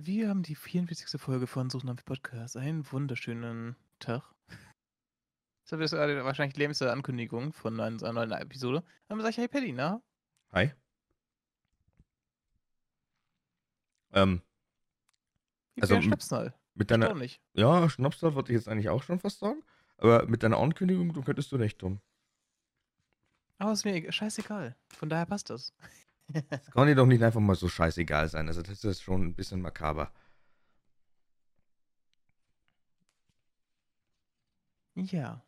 Wir haben die 44. Folge von Suchen auf Podcast. Einen wunderschönen Tag. Das ist wahrscheinlich die längste Ankündigung von einer neuen Episode. Dann sage ich, hey Paddy, na? Hi. Ähm, Wie Also, Schnapsnall? mit deiner, Erstaunlich. ja, Schnapszahl wollte ich jetzt eigentlich auch schon fast sagen, aber mit deiner Ankündigung, du könntest du recht tun. Aber ist mir e- scheißegal. Von daher passt das. Das kann dir doch nicht einfach mal so scheißegal sein, also das ist schon ein bisschen makaber. Ja.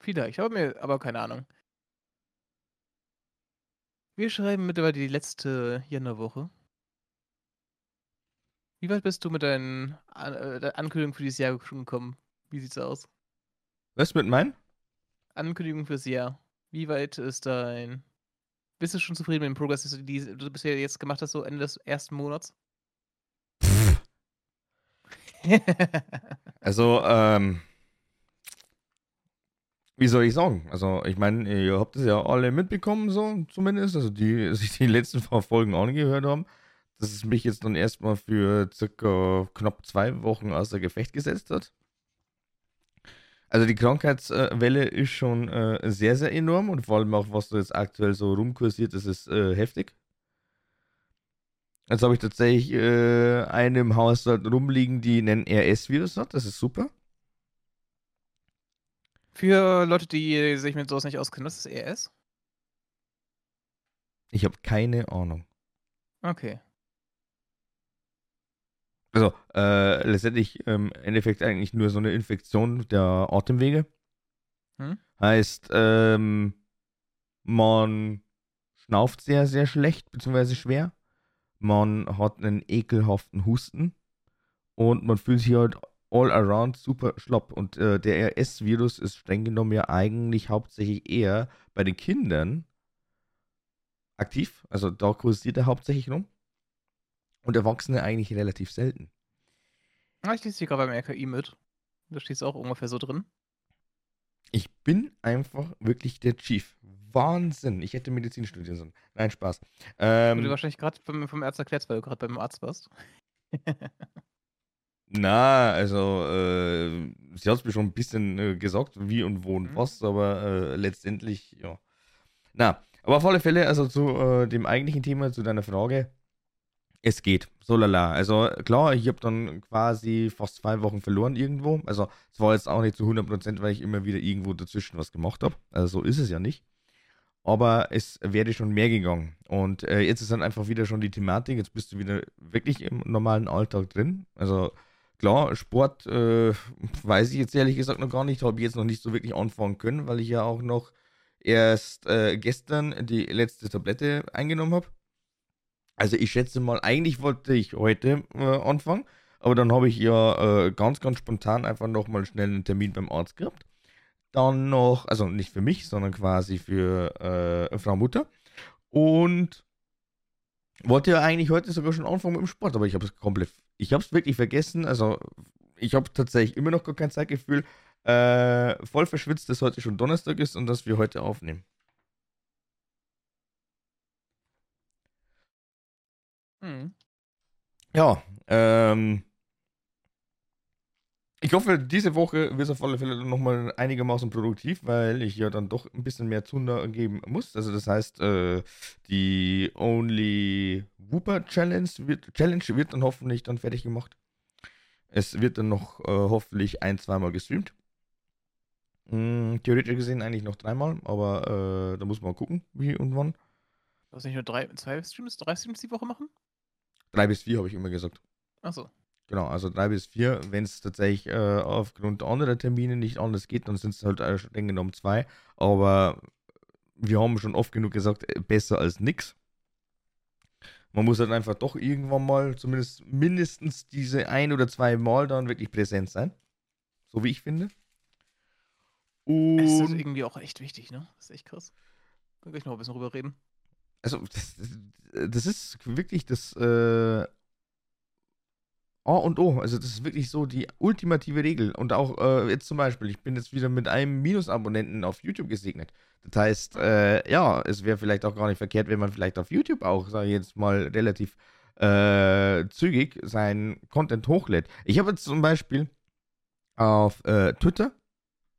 Vielleicht, aber mir, aber keine Ahnung. Wir schreiben mittlerweile die letzte Januarwoche. Wie weit bist du mit deinen An äh, Ankündigungen für dieses Jahr schon gekommen? Wie sieht's aus? Was mit meinen? Ankündigung fürs Jahr. Wie weit ist dein. Bist du schon zufrieden mit dem Progress, den du du bisher jetzt gemacht hast, so Ende des ersten Monats? Also, ähm, wie soll ich sagen? Also, ich meine, ihr habt es ja alle mitbekommen, so zumindest, also die sich die letzten paar Folgen angehört haben, dass es mich jetzt dann erstmal für circa knapp zwei Wochen außer Gefecht gesetzt hat. Also die Krankheitswelle ist schon äh, sehr, sehr enorm und vor allem auch, was da jetzt aktuell so rumkursiert, das ist äh, heftig. Jetzt habe ich tatsächlich äh, eine im Haushalt rumliegen, die einen RS-Virus hat, das ist super. Für Leute, die sich mit sowas nicht auskennen, was ist ERS? Ich habe keine Ahnung. Okay. Also, äh, letztendlich ähm, im Endeffekt eigentlich nur so eine Infektion der Atemwege. Hm? Heißt, ähm, man schnauft sehr, sehr schlecht, beziehungsweise schwer. Man hat einen ekelhaften Husten und man fühlt sich halt all around super schlapp. Und äh, der RS-Virus ist streng genommen ja eigentlich hauptsächlich eher bei den Kindern aktiv. Also da kursiert er hauptsächlich rum. Und Erwachsene eigentlich relativ selten. Ah, ich lese hier gerade beim RKI mit. Da steht es auch ungefähr so drin. Ich bin einfach wirklich der Chief. Wahnsinn. Ich hätte Medizin studieren sollen. Nein, Spaß. Ähm, wahrscheinlich gerade vom, vom Arzt erklärt, weil du gerade beim Arzt warst. na, also, äh, sie hat es mir schon ein bisschen äh, gesagt, wie und wo und Mhm. was, aber äh, letztendlich, ja. Na, aber auf alle Fälle, also zu äh, dem eigentlichen Thema, zu deiner Frage. Es geht, so lala. Also klar, ich habe dann quasi fast zwei Wochen verloren irgendwo. Also es war jetzt auch nicht zu 100%, weil ich immer wieder irgendwo dazwischen was gemacht habe. Also so ist es ja nicht. Aber es wäre schon mehr gegangen. Und äh, jetzt ist dann einfach wieder schon die Thematik. Jetzt bist du wieder wirklich im normalen Alltag drin. Also klar, Sport äh, weiß ich jetzt ehrlich gesagt noch gar nicht. Habe ich jetzt noch nicht so wirklich anfangen können, weil ich ja auch noch erst äh, gestern die letzte Tablette eingenommen habe. Also ich schätze mal, eigentlich wollte ich heute äh, anfangen, aber dann habe ich ja äh, ganz, ganz spontan einfach nochmal schnell einen Termin beim Arzt gehabt. Dann noch, also nicht für mich, sondern quasi für äh, Frau Mutter. Und wollte ja eigentlich heute sogar schon anfangen mit dem Sport, aber ich habe es komplett, ich habe es wirklich vergessen. Also ich habe tatsächlich immer noch gar kein Zeitgefühl. Äh, voll verschwitzt, dass heute schon Donnerstag ist und dass wir heute aufnehmen. Hm. Ja, ähm. Ich hoffe, diese Woche wird es auf alle Fälle nochmal einigermaßen produktiv, weil ich ja dann doch ein bisschen mehr Zunder geben muss. Also das heißt, äh, die Only Whooper Challenge wird, Challenge wird dann hoffentlich dann fertig gemacht. Es wird dann noch äh, hoffentlich ein, zweimal gestreamt. Hm, theoretisch gesehen eigentlich noch dreimal, aber äh, da muss man gucken, wie und wann. Du hast nicht nur drei, zwei Streams, drei Streams die Woche machen? Drei bis vier habe ich immer gesagt. Achso. Genau, also drei bis vier. Wenn es tatsächlich äh, aufgrund anderer Termine nicht anders geht, dann sind es halt äh, streng genommen zwei. Aber wir haben schon oft genug gesagt, äh, besser als nix. Man muss halt einfach doch irgendwann mal, zumindest mindestens diese ein oder zwei Mal dann wirklich präsent sein. So wie ich finde. Es ist Und irgendwie auch echt wichtig, ne? Das ist echt krass. Können wir gleich noch ein bisschen drüber reden. Also das, das ist wirklich das äh, A und O. Also das ist wirklich so die ultimative Regel. Und auch äh, jetzt zum Beispiel, ich bin jetzt wieder mit einem Minusabonnenten auf YouTube gesegnet. Das heißt, äh, ja, es wäre vielleicht auch gar nicht verkehrt, wenn man vielleicht auf YouTube auch, sage ich jetzt mal, relativ äh, zügig seinen Content hochlädt. Ich habe jetzt zum Beispiel auf äh, Twitter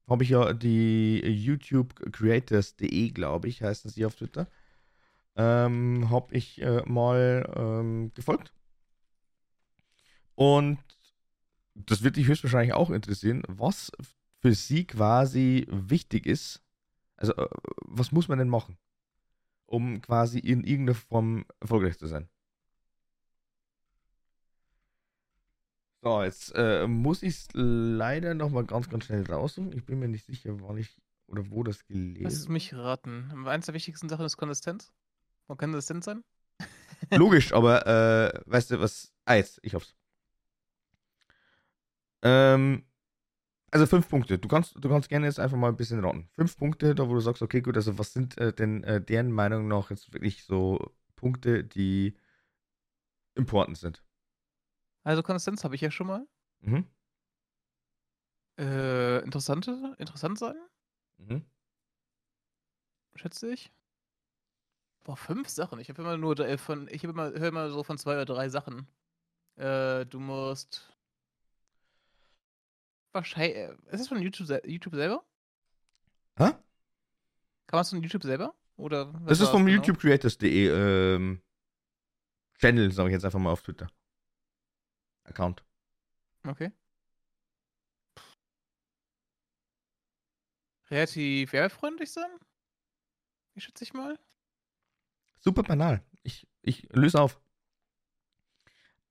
habe ich ja die YouTube Creators.de, glaube ich, heißen sie auf Twitter. Ähm, habe ich äh, mal ähm, gefolgt. Und das wird dich höchstwahrscheinlich auch interessieren, was für sie quasi wichtig ist. Also, äh, was muss man denn machen, um quasi in irgendeiner Form erfolgreich zu sein? So, jetzt äh, muss ich es leider nochmal ganz, ganz schnell raussuchen. Ich bin mir nicht sicher, wann ich oder wo das gelesen Lass es mich raten. Eins der wichtigsten Sachen ist Konsistenz. Wo kann Konsistenz sein? Logisch, aber äh, weißt du was? Ah, jetzt, ich hoff's. Ähm, also fünf Punkte. Du kannst, du kannst gerne jetzt einfach mal ein bisschen raten. Fünf Punkte, da wo du sagst, okay, gut, also was sind äh, denn äh, deren Meinung nach jetzt wirklich so Punkte, die important sind? Also Konsistenz habe ich ja schon mal. Mhm. Äh, interessante, interessant sein, Mhm. schätze ich. Boah, fünf Sachen. Ich habe immer nur äh, von, ich habe immer, höre immer so von zwei oder drei Sachen. Äh, du musst wahrscheinlich, äh, ist das von YouTube, YouTube selber? Hä? Kann man es von YouTube selber? Oder Das ist vom genau? YouTubeCreators.de ähm, Channel, sage ich jetzt einfach mal auf Twitter. Account. Okay. Relativ werbefreundlich sein? Ich schätze ich mal. Super banal. Ich, ich löse auf.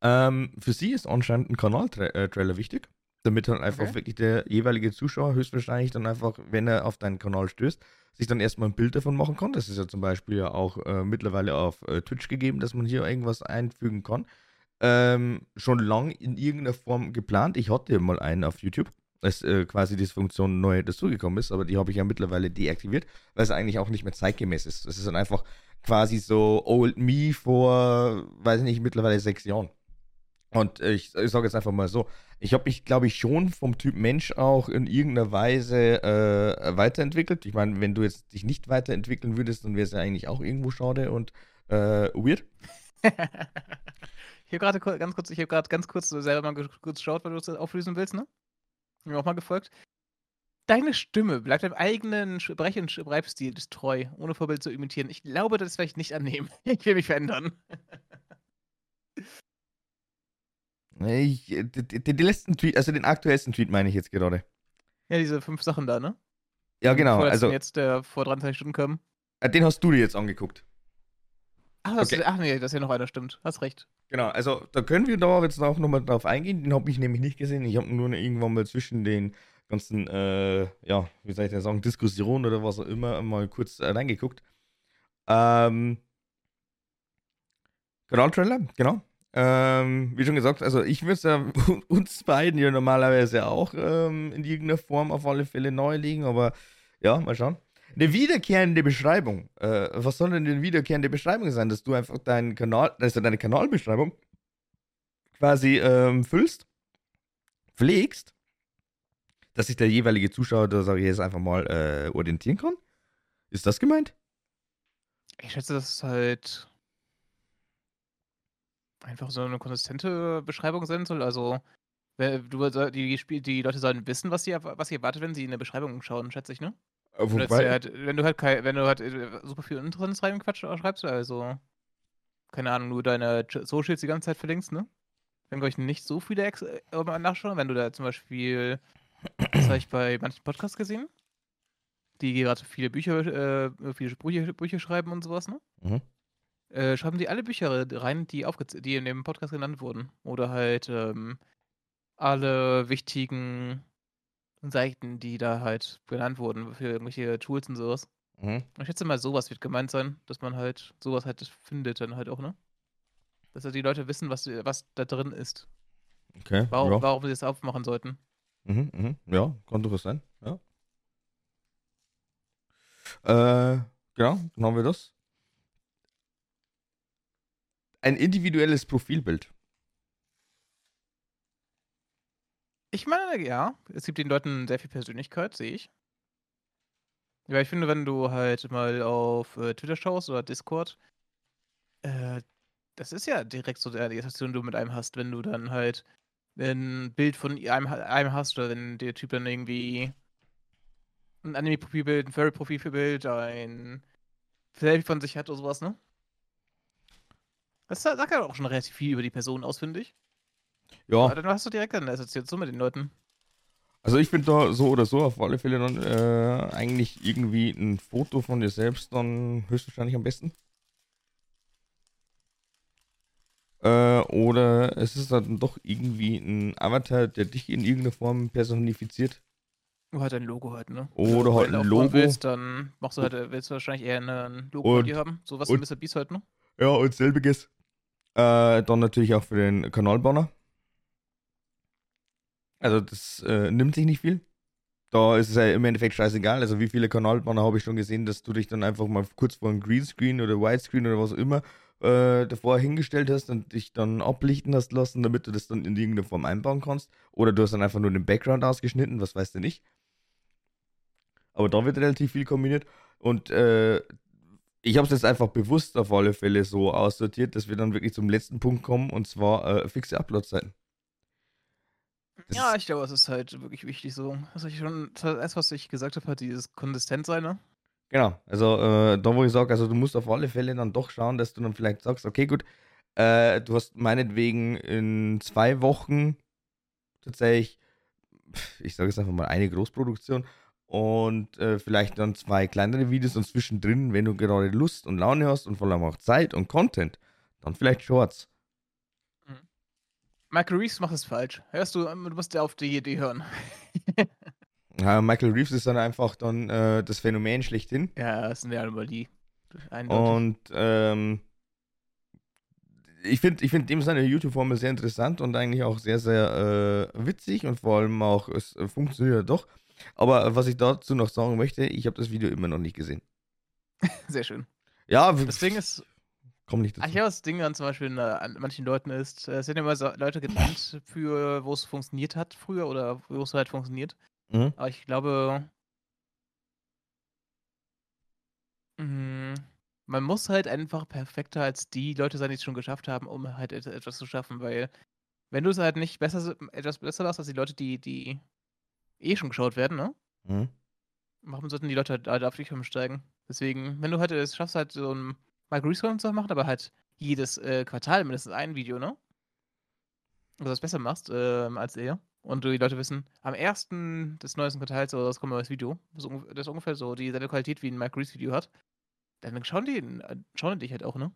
Ähm, für sie ist anscheinend ein Kanal-Trailer wichtig, damit dann einfach Okay. wirklich der jeweilige Zuschauer höchstwahrscheinlich dann einfach, wenn er auf deinen Kanal stößt, sich dann erstmal ein Bild davon machen kann. Das ist ja zum Beispiel ja auch äh, mittlerweile auf äh, Twitch gegeben, dass man hier irgendwas einfügen kann. Ähm, schon lang in irgendeiner Form geplant. Ich hatte mal einen auf YouTube, als äh, quasi diese Funktion neu dazugekommen ist, aber die habe ich ja mittlerweile deaktiviert, weil es eigentlich auch nicht mehr zeitgemäß ist. Das ist dann einfach quasi so Old Me vor, weiß ich nicht, mittlerweile sechs Jahren. Und ich, ich sage jetzt einfach mal so, ich habe mich, glaube ich, schon vom Typ Mensch auch in irgendeiner Weise äh, weiterentwickelt. Ich meine, wenn du jetzt dich nicht weiterentwickeln würdest, dann wäre es ja eigentlich auch irgendwo schade und äh, weird. ich habe gerade ganz kurz, ich habe gerade ganz kurz selber mal kurz geschaut, weil du das auflösen willst, ne? Mir auch mal gefolgt. Deine Stimme bleibt deinem eigenen Sprech- und Schreibstil treu, ohne Vorbild zu imitieren. Ich glaube, das werde ich nicht annehmen. Ich will mich verändern. Ich, äh, den, letzten Tweet, also den aktuellsten Tweet meine ich jetzt gerade. Ja, diese fünf Sachen da, ne? Ja, genau. Vorletzten Also, jetzt, der vor 23 Stunden äh, den hast du dir jetzt angeguckt. Ach, das, Okay. ach nee, das ist ja noch einer, stimmt. Hast recht. Genau, also da können wir da jetzt auch nochmal drauf eingehen. Den habe ich nämlich nicht gesehen. Ich habe nur irgendwann mal zwischen den ganzen, äh, ja, wie soll ich denn sagen, Diskussionen oder was auch immer mal kurz äh, reingeguckt. Ähm, Kanal-Trailer, genau. Ähm, wie schon gesagt, also ich würde es ja uns beiden ja normalerweise auch ähm, in irgendeiner Form auf alle Fälle neu legen, aber ja, mal schauen. Eine wiederkehrende Beschreibung. Äh, was soll denn eine wiederkehrende Beschreibung sein? Dass du einfach deinen Kanal, also deine Kanalbeschreibung quasi ähm, füllst, pflegst, dass sich der jeweilige Zuschauer, da sage ich jetzt einfach mal, äh, orientieren kann? Ist das gemeint? Ich schätze, das ist halt einfach so eine konsistente Beschreibung sein soll. Also, die, die Leute sollen wissen, was sie, was sie erwartet, wenn sie in der Beschreibung schauen, schätze ich, ne? Äh, Wobei, halt, wenn du halt wenn du halt äh, super viel Interessantes reinquatsch schreibst, also keine Ahnung, nur deine Socials die ganze Zeit verlinkst, ne? Dann glaube ich nicht so viele Ex äh, nachschauen, wenn du da zum Beispiel, das habe ich bei manchen Podcasts gesehen, die gerade viele Bücher, äh, viele Sprüche, Bücher schreiben und sowas, ne? Mhm. Äh, schreiben die alle Bücher rein, die, die in dem Podcast genannt wurden. Oder halt ähm, alle wichtigen Seiten, die da halt genannt wurden für irgendwelche Tools und sowas. Mhm. Ich schätze mal, sowas wird gemeint sein, dass man halt sowas halt findet dann halt auch, ne? Dass halt die Leute wissen, was, was da drin ist. Okay. Warum, ja. warum sie es aufmachen sollten. Mhm, mhm. Ja, kann durchaus sein. Ja. Äh, genau, dann haben wir das. Ein individuelles Profilbild. Ich meine, ja, es gibt den Leuten sehr viel Persönlichkeit, sehe ich. Ja, ich finde, wenn du halt mal auf äh, Twitter schaust oder Discord, äh, das ist ja direkt so die Interaktion, die du mit einem hast, wenn du dann halt ein Bild von einem, einem hast oder wenn der Typ dann irgendwie ein Anime-Profilbild, ein Furry-Profilbild, ein Selfie von sich hat oder sowas, ne? Das sagt ja auch schon relativ viel über die Person aus, finde ich. Ja. Aber dann hast du direkt eine Assoziation mit den Leuten. Also ich finde da so oder so auf alle Fälle dann äh, eigentlich irgendwie ein Foto von dir selbst dann höchstwahrscheinlich am besten. Äh, oder es ist dann doch irgendwie ein Avatar, der dich in irgendeiner Form personifiziert. Oder halt ein Logo halt, ne? Oder halt ein Logo. Willst, dann machst du halt, willst du wahrscheinlich eher ein Logo von dir haben. So was wie Mr. Beast halt, ne? Ja, und selbiges. Äh, dann natürlich auch für den Kanalbanner. Also das äh, nimmt sich nicht viel. Da ist es ja im Endeffekt scheißegal. Also wie viele Kanalbanner habe ich schon gesehen, dass du dich dann einfach mal kurz vor einem Greenscreen oder Widescreen oder was auch immer äh, davor hingestellt hast und dich dann ablichten hast lassen, damit du das dann in irgendeiner Form einbauen kannst. Oder du hast dann einfach nur den Background ausgeschnitten, was weißt du nicht. Aber da wird relativ viel kombiniert. Und äh, ich habe es jetzt einfach bewusst auf alle Fälle so aussortiert, dass wir dann wirklich zum letzten Punkt kommen und zwar äh, fixe Upload-Zeiten. Ja, ich glaube, es ist halt wirklich wichtig so. Also ich schon, das, was ich gesagt habe, hat dieses konsistent sein, ne? Genau, also äh, da wo ich sage, also du musst auf alle Fälle dann doch schauen, dass du dann vielleicht sagst, okay, gut, äh, du hast meinetwegen in zwei Wochen tatsächlich, ich sage jetzt einfach mal eine Großproduktion und äh, vielleicht dann zwei kleinere Videos und zwischendrin, wenn du gerade Lust und Laune hast und vor allem auch Zeit und Content, dann vielleicht Shorts. Michael Reeves macht es falsch. Hörst du, du musst ja auf die Idee hören. ja, Michael Reeves ist dann einfach dann äh, das Phänomen schlechthin. Ja, das sind ja immer die. Und ähm, ich finde ich find dem seine YouTube-Formel sehr interessant und eigentlich auch sehr, sehr äh, witzig und vor allem auch, es äh, funktioniert doch. Aber was ich dazu noch sagen möchte, ich habe das Video immer noch nicht gesehen. Sehr schön. Ja, das Ding ist, Komm nicht dazu. Ach ja, das Ding an zum Beispiel äh, an manchen Leuten ist, es sind immer so Leute genannt, für wo es funktioniert hat früher oder wo es halt funktioniert. Mhm. Aber ich glaube, mh, man muss halt einfach perfekter als die Leute sein, die es schon geschafft haben, um halt etwas zu schaffen, weil wenn du es halt nicht besser, etwas besser machst als die Leute, die, die eh schon geschaut werden, ne? Mhm. Warum sollten die Leute halt auf dich umsteigen? Deswegen, wenn du halt es schaffst, halt so ein Mike Reese zu machen, aber halt jedes äh, Quartal mindestens ein Video, ne? Also das besser machst äh, als er. Und die Leute wissen, am ersten des neuesten Quartals oder das kommt ein neues Video, das ist ungefähr so dieselbe Qualität wie ein Mike Reese Video hat, dann schauen die, äh, schauen die dich halt auch, ne?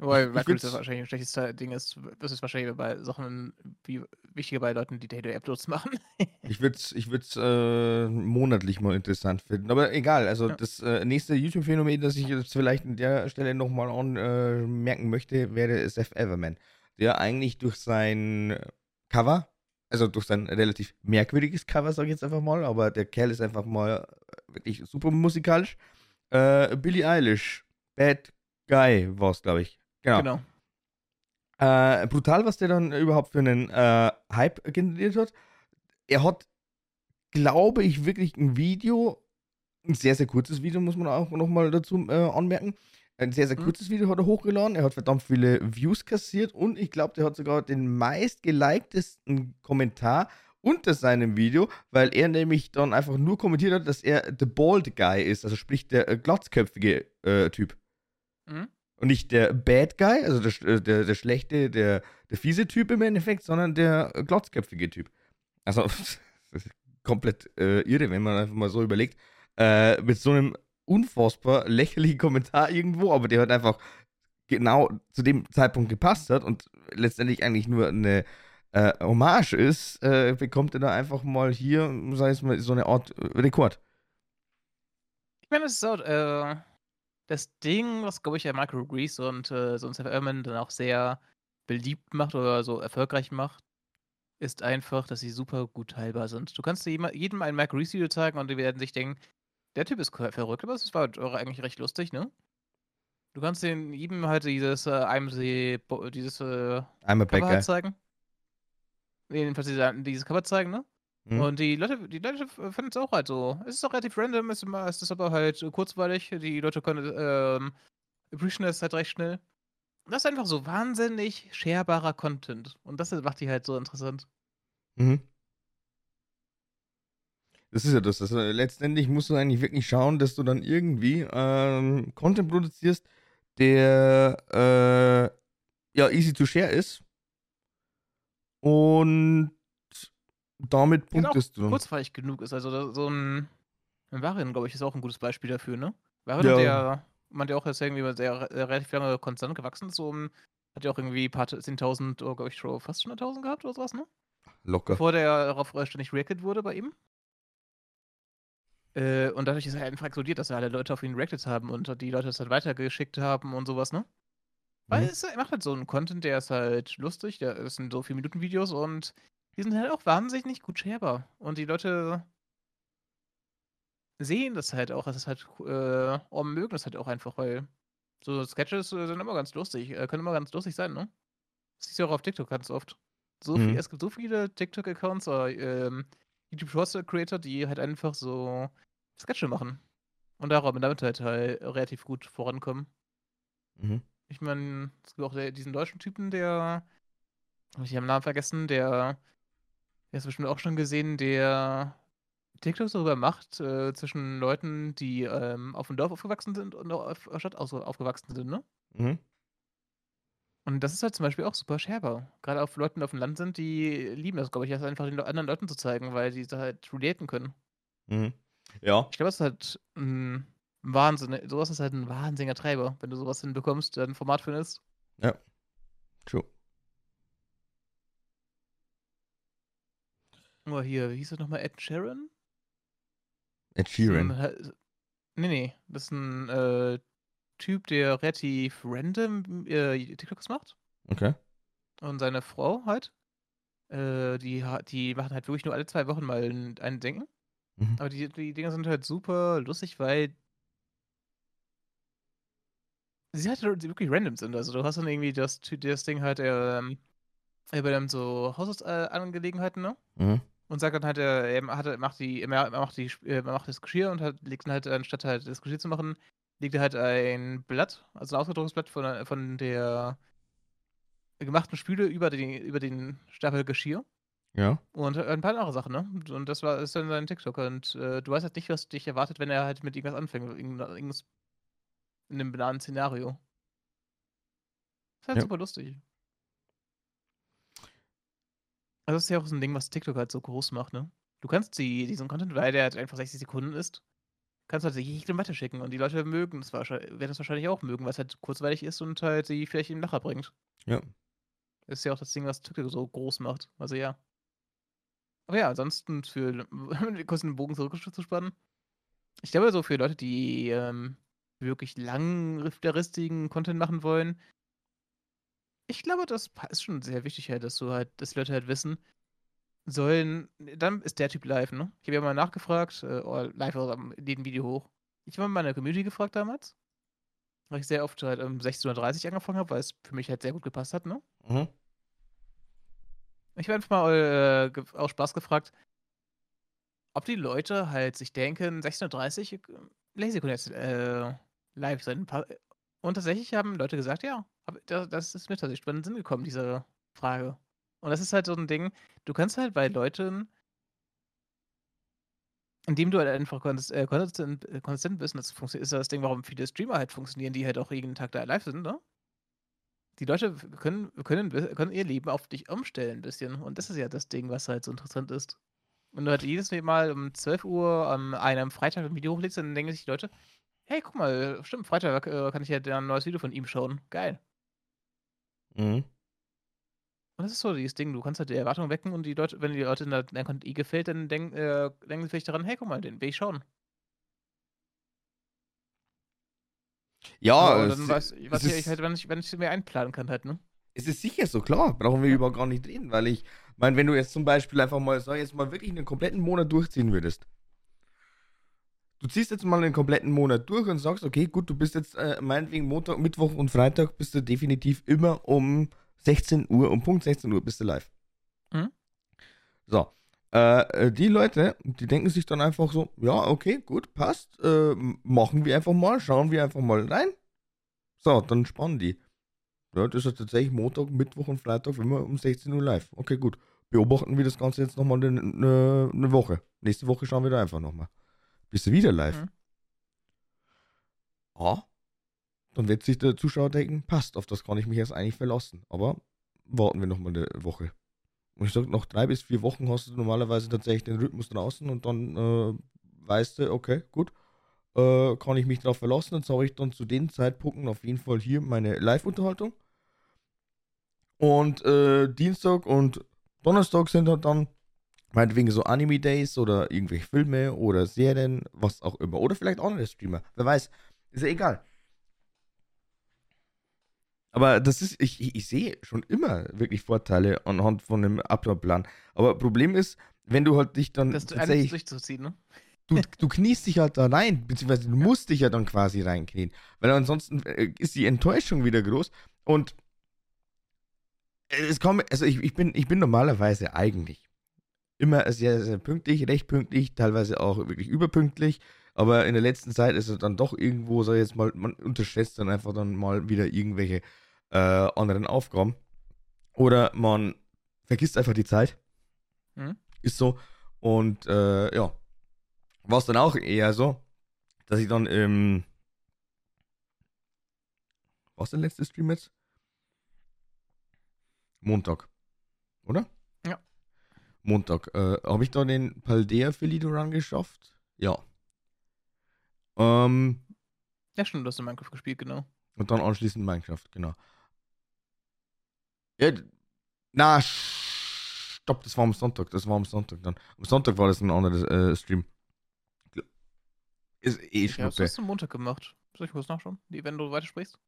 Weil Records das wahrscheinlich ein schlechtes Ding ist. Das ist wahrscheinlich bei Sachen wie wichtiger bei Leuten, die Daily-Uploads machen. ich würde es ich äh, monatlich mal interessant finden. Aber egal, also ja. das äh, nächste YouTube-Phänomen, das ich jetzt vielleicht an der Stelle nochmal anmerken äh, möchte, wäre Seth Everman. Der eigentlich durch sein Cover, also durch sein relativ merkwürdiges Cover, sage ich jetzt einfach mal, aber der Kerl ist einfach mal wirklich super musikalisch. Äh, Billie Eilish, Bad Guy war es, glaube ich. Genau. genau. Äh, brutal, was der dann überhaupt für einen äh, Hype generiert hat. Er hat, glaube ich, wirklich ein Video, ein sehr, sehr kurzes Video, muss man auch nochmal dazu äh, anmerken. Ein sehr, sehr mhm. kurzes mhm. Video hat er hochgeladen. Er hat verdammt viele Views kassiert und ich glaube, der hat sogar den meist geliktesten Kommentar unter seinem Video, weil er nämlich dann einfach nur kommentiert hat, dass er the bald guy ist, also sprich der äh, glatzköpfige äh, Typ. Mhm. Und nicht der Bad Guy, also der, äh, der, der schlechte, der, der fiese Typ im Endeffekt, sondern der glotzköpfige Typ. Also, komplett äh, irre, wenn man einfach mal so überlegt. Äh, mit so einem unfassbar lächerlichen Kommentar irgendwo, aber der hat einfach genau zu dem Zeitpunkt gepasst hat und letztendlich eigentlich nur eine äh, Hommage ist, äh, bekommt er da einfach mal hier, sei es mal, so eine Art äh, Rekord. Ich meine, es ist so, äh, das Ding, was, glaube ich, ja Michael Grease und äh, so ein Seth Erman dann auch sehr beliebt macht oder so erfolgreich macht, ist einfach, dass sie super gut teilbar sind. Du kannst jedem ein Michael Grease Video zeigen und die werden sich denken, der Typ ist verrückt, aber es war eigentlich recht lustig, ne? Du kannst den jedem halt dieses äh, IMC, Bo- dieses äh, I'm a Cover halt zeigen. Jedenfalls diese, dieses Cover zeigen, ne? Mhm. Und die Leute, die Leute finden es auch halt so. Es ist auch relativ random, es ist, aber halt kurzweilig. Die Leute können ähm, appreciaten es halt recht schnell. Und das ist einfach so wahnsinnig sharebarer Content. Und das macht die halt so interessant. Mhm. Das ist ja das. Also letztendlich musst du eigentlich wirklich schauen, dass du dann irgendwie ähm, Content produzierst, der äh, ja easy to share ist. Und damit Genau, punktest du. dann. kurzweilig genug ist. Also so ein, ein Varian, glaube ich, ist auch ein gutes Beispiel dafür, ne? Varian, Ja. der, man ja auch jetzt irgendwie sehr, sehr relativ lange konstant gewachsen ist, so um, hat ja auch irgendwie ein paar 10.000, oder glaube ich, schon fast 100.000 gehabt oder sowas, ne? Locker. Bevor der darauf äh, ständig reacted wurde bei ihm. Äh, und dadurch ist er einfach explodiert, dass alle Leute auf ihn reacted haben und die Leute das halt weitergeschickt haben und sowas, ne? Weil Mhm. es, er macht halt so einen Content, der ist halt lustig, der das sind so 4-Minuten-Videos und die sind halt auch wahnsinnig gut sharebar. Und die Leute sehen das halt auch, dass es halt, äh, oh, mögen das halt auch einfach, weil so Sketches äh, sind immer ganz lustig, äh, können immer ganz lustig sein, ne? Das siehst du auch auf TikTok ganz oft. So viel, Mhm. es gibt so viele TikTok-Accounts oder ähm, YouTube Shorts Creator, die halt einfach so Sketche machen. Und darum damit halt, halt relativ gut vorankommen. Mhm. Ich meine, es gibt auch diesen deutschen Typen, der, hab ich den Namen vergessen, der, der ist bestimmt auch schon gesehen, der TikToks darüber macht, äh, zwischen Leuten, die ähm, auf dem Dorf aufgewachsen sind und auf der Stadt aufgewachsen sind, ne? Mhm. Und das ist halt zum Beispiel auch super sharebar. Gerade auf Leuten, die auf dem Land sind, die lieben das, glaube ich, das einfach den anderen Leuten zu zeigen, weil die da halt relaten können. Mhm. Ja. Ich glaube, das ist halt ein Wahnsinn. Sowas ist halt ein wahnsinniger Treiber, wenn du sowas hinbekommst, ein Format findest. True. Oh, hier, wie hieß das nochmal? Ed Sheeran? Ed Sheeran. halt- nee, nee. Das ist ein äh, Typ, der relativ random äh, TikToks macht. Okay. Und seine Frau halt. Äh, die, die machen halt wirklich nur alle zwei Wochen mal ein, ein Denken. Mhm. Aber die, die Dinger sind halt super lustig, weil sie halt wirklich random sind. Also du hast dann irgendwie das, das Ding halt, ähm, er übernimmt so Haushaltsangelegenheiten, ne? Mhm. Und sagt dann halt, er, er hat, macht die, er macht die, er macht das Geschirr und hat, legt dann halt, anstatt halt das Geschirr zu machen, legt er halt ein Blatt, also ein ausgedrucktes Blatt von, der- von der gemachten Spüle über den, über den Stapel Geschirr. Ja. Und ein paar andere Sachen, ne? Und das war ist dann sein TikTok. Und äh, du weißt halt nicht, was dich erwartet, wenn er halt mit irgendwas anfängt. irgend- Irgendwas in einem banalen Szenario. Ist halt Ja. super lustig. Also das ist ja auch so ein Ding, was TikTok halt so groß macht, ne? Du kannst die, diesen Content, weil der halt einfach 60 Sekunden ist, kannst du halt jedem weiterschicken. Und die Leute mögen das wahrscheinlich, werden das wahrscheinlich auch mögen, weil es halt kurzweilig ist und halt sie vielleicht in den Lacher bringt. Ja. Das ist ja auch das Ding, was TikTok so groß macht. Also ja. Aber ja, ansonsten für kurz den Bogen zurückzuspannen. Ich glaube, so für Leute, die ähm, wirklich langfristigen Content machen wollen, ich glaube, das ist schon sehr wichtig, halt, dass du halt, dass die Leute halt wissen, sollen, dann ist der Typ live, ne? Ich habe ja mal nachgefragt, äh, oder live oder in dem Video hoch. Ich habe mal meine Community gefragt damals, weil ich sehr oft halt um 16.30 Uhr angefangen habe, weil es für mich halt sehr gut gepasst hat, ne? Mhm. Ich habe einfach mal äh, aus Spaß gefragt, ob die Leute halt sich denken, 16.30 Uhr, äh, jetzt äh, live sein. Und tatsächlich haben Leute gesagt, ja, das, ist mir tatsächlich in den Sinn gekommen, diese Frage. Und das ist halt so ein Ding, du kannst halt bei Leuten, indem du halt einfach konsist- äh, konsistent, äh, bist, das ist das Ding, warum viele Streamer halt funktionieren, die halt auch jeden Tag da live sind, ne? Die Leute können, können, können ihr Leben auf dich umstellen ein bisschen. Und das ist ja das Ding, was halt so interessant ist. Wenn du halt jedes Mal um 12 Uhr an einem Freitag ein Video hochlegst, dann denken sich die Leute, hey, guck mal, stimmt, Freitag äh, kann ich ja ein neues Video von ihm schauen. Geil. Mhm. Und das ist so dieses Ding, du kannst halt die Erwartung wecken und die Leute, wenn die Leute in der, dein Content eh gefällt, dann denk, äh, denken sie vielleicht daran, hey, guck mal, den will ich schauen. Ja, und es, dann weiß ich, was es ich ist- halt, wenn ich, wenn ich mir einplanen kann, halt, ne? es ist sicher so, klar. Brauchen wir über gar nicht reden, weil ich meine, wenn du jetzt zum Beispiel einfach mal, sag jetzt mal wirklich einen kompletten Monat durchziehen würdest, du ziehst jetzt mal einen kompletten Monat durch und sagst, okay, gut, du bist jetzt äh, meinetwegen Montag, Mittwoch und Freitag bist du definitiv immer um 16 Uhr, um Punkt 16 Uhr bist du live. Mhm. So. Äh, äh, die Leute, die denken sich dann einfach so, ja, okay, gut, passt, äh, machen wir einfach mal, schauen wir einfach mal rein. So, dann spannen die. Ja, das ist tatsächlich Montag, Mittwoch und Freitag immer um 16 Uhr live. Okay, gut. Beobachten wir das Ganze jetzt nochmal eine, eine, eine Woche. Nächste Woche schauen wir da einfach nochmal. Bist du wieder live? Mhm. Ah, dann wird sich der Zuschauer denken, passt, auf das kann ich mich jetzt eigentlich verlassen. Aber warten wir nochmal eine Woche. Und ich sage, nach drei bis vier Wochen hast du normalerweise tatsächlich den Rhythmus draußen und dann äh, weißt du, okay, gut, äh, kann ich mich darauf verlassen. Dann habe ich dann zu den Zeitpunkten auf jeden Fall hier meine Live-Unterhaltung. Und äh, Dienstag und Donnerstag sind halt dann meinetwegen so Anime-Days oder irgendwelche Filme oder Serien, was auch immer. Oder vielleicht andere Streamer. Wer weiß. Ist ja egal. Aber das ist, ich, ich, sehe schon immer wirklich Vorteile anhand von einem Ablaufplan. Aber Problem ist, wenn du halt dich dann Das ist tatsächlich, durchzuziehen, ne? du, du kniest dich halt da rein, beziehungsweise du musst dich ja dann quasi reinknien. Weil ansonsten äh, ist die Enttäuschung wieder groß. Und es kommt, also ich, ich, bin, ich bin normalerweise eigentlich immer sehr, sehr pünktlich, recht pünktlich, teilweise auch wirklich überpünktlich. Aber in der letzten Zeit ist es dann doch irgendwo, sag ich jetzt mal, man unterschätzt dann einfach dann mal wieder irgendwelche äh, anderen Aufgaben. Oder man vergisst einfach die Zeit. Mhm. Ist so. Und äh, ja, war es dann auch eher so, dass ich dann im. Was der letzte Stream jetzt? Montag. Oder? Montag. Äh, Habe ich da den Paldea Felito Run geschafft? Ja. Ähm, Ja, stimmt, du hast in Minecraft gespielt, genau. und dann anschließend Minecraft, genau. Ja, na, stopp, das war am Sonntag, das war am Sonntag dann. Am Sonntag war das ein anderes äh, Stream. Ist eh Ja, was hast du am Montag gemacht? Soll ich kurz nachschauen, wenn du weitersprichst?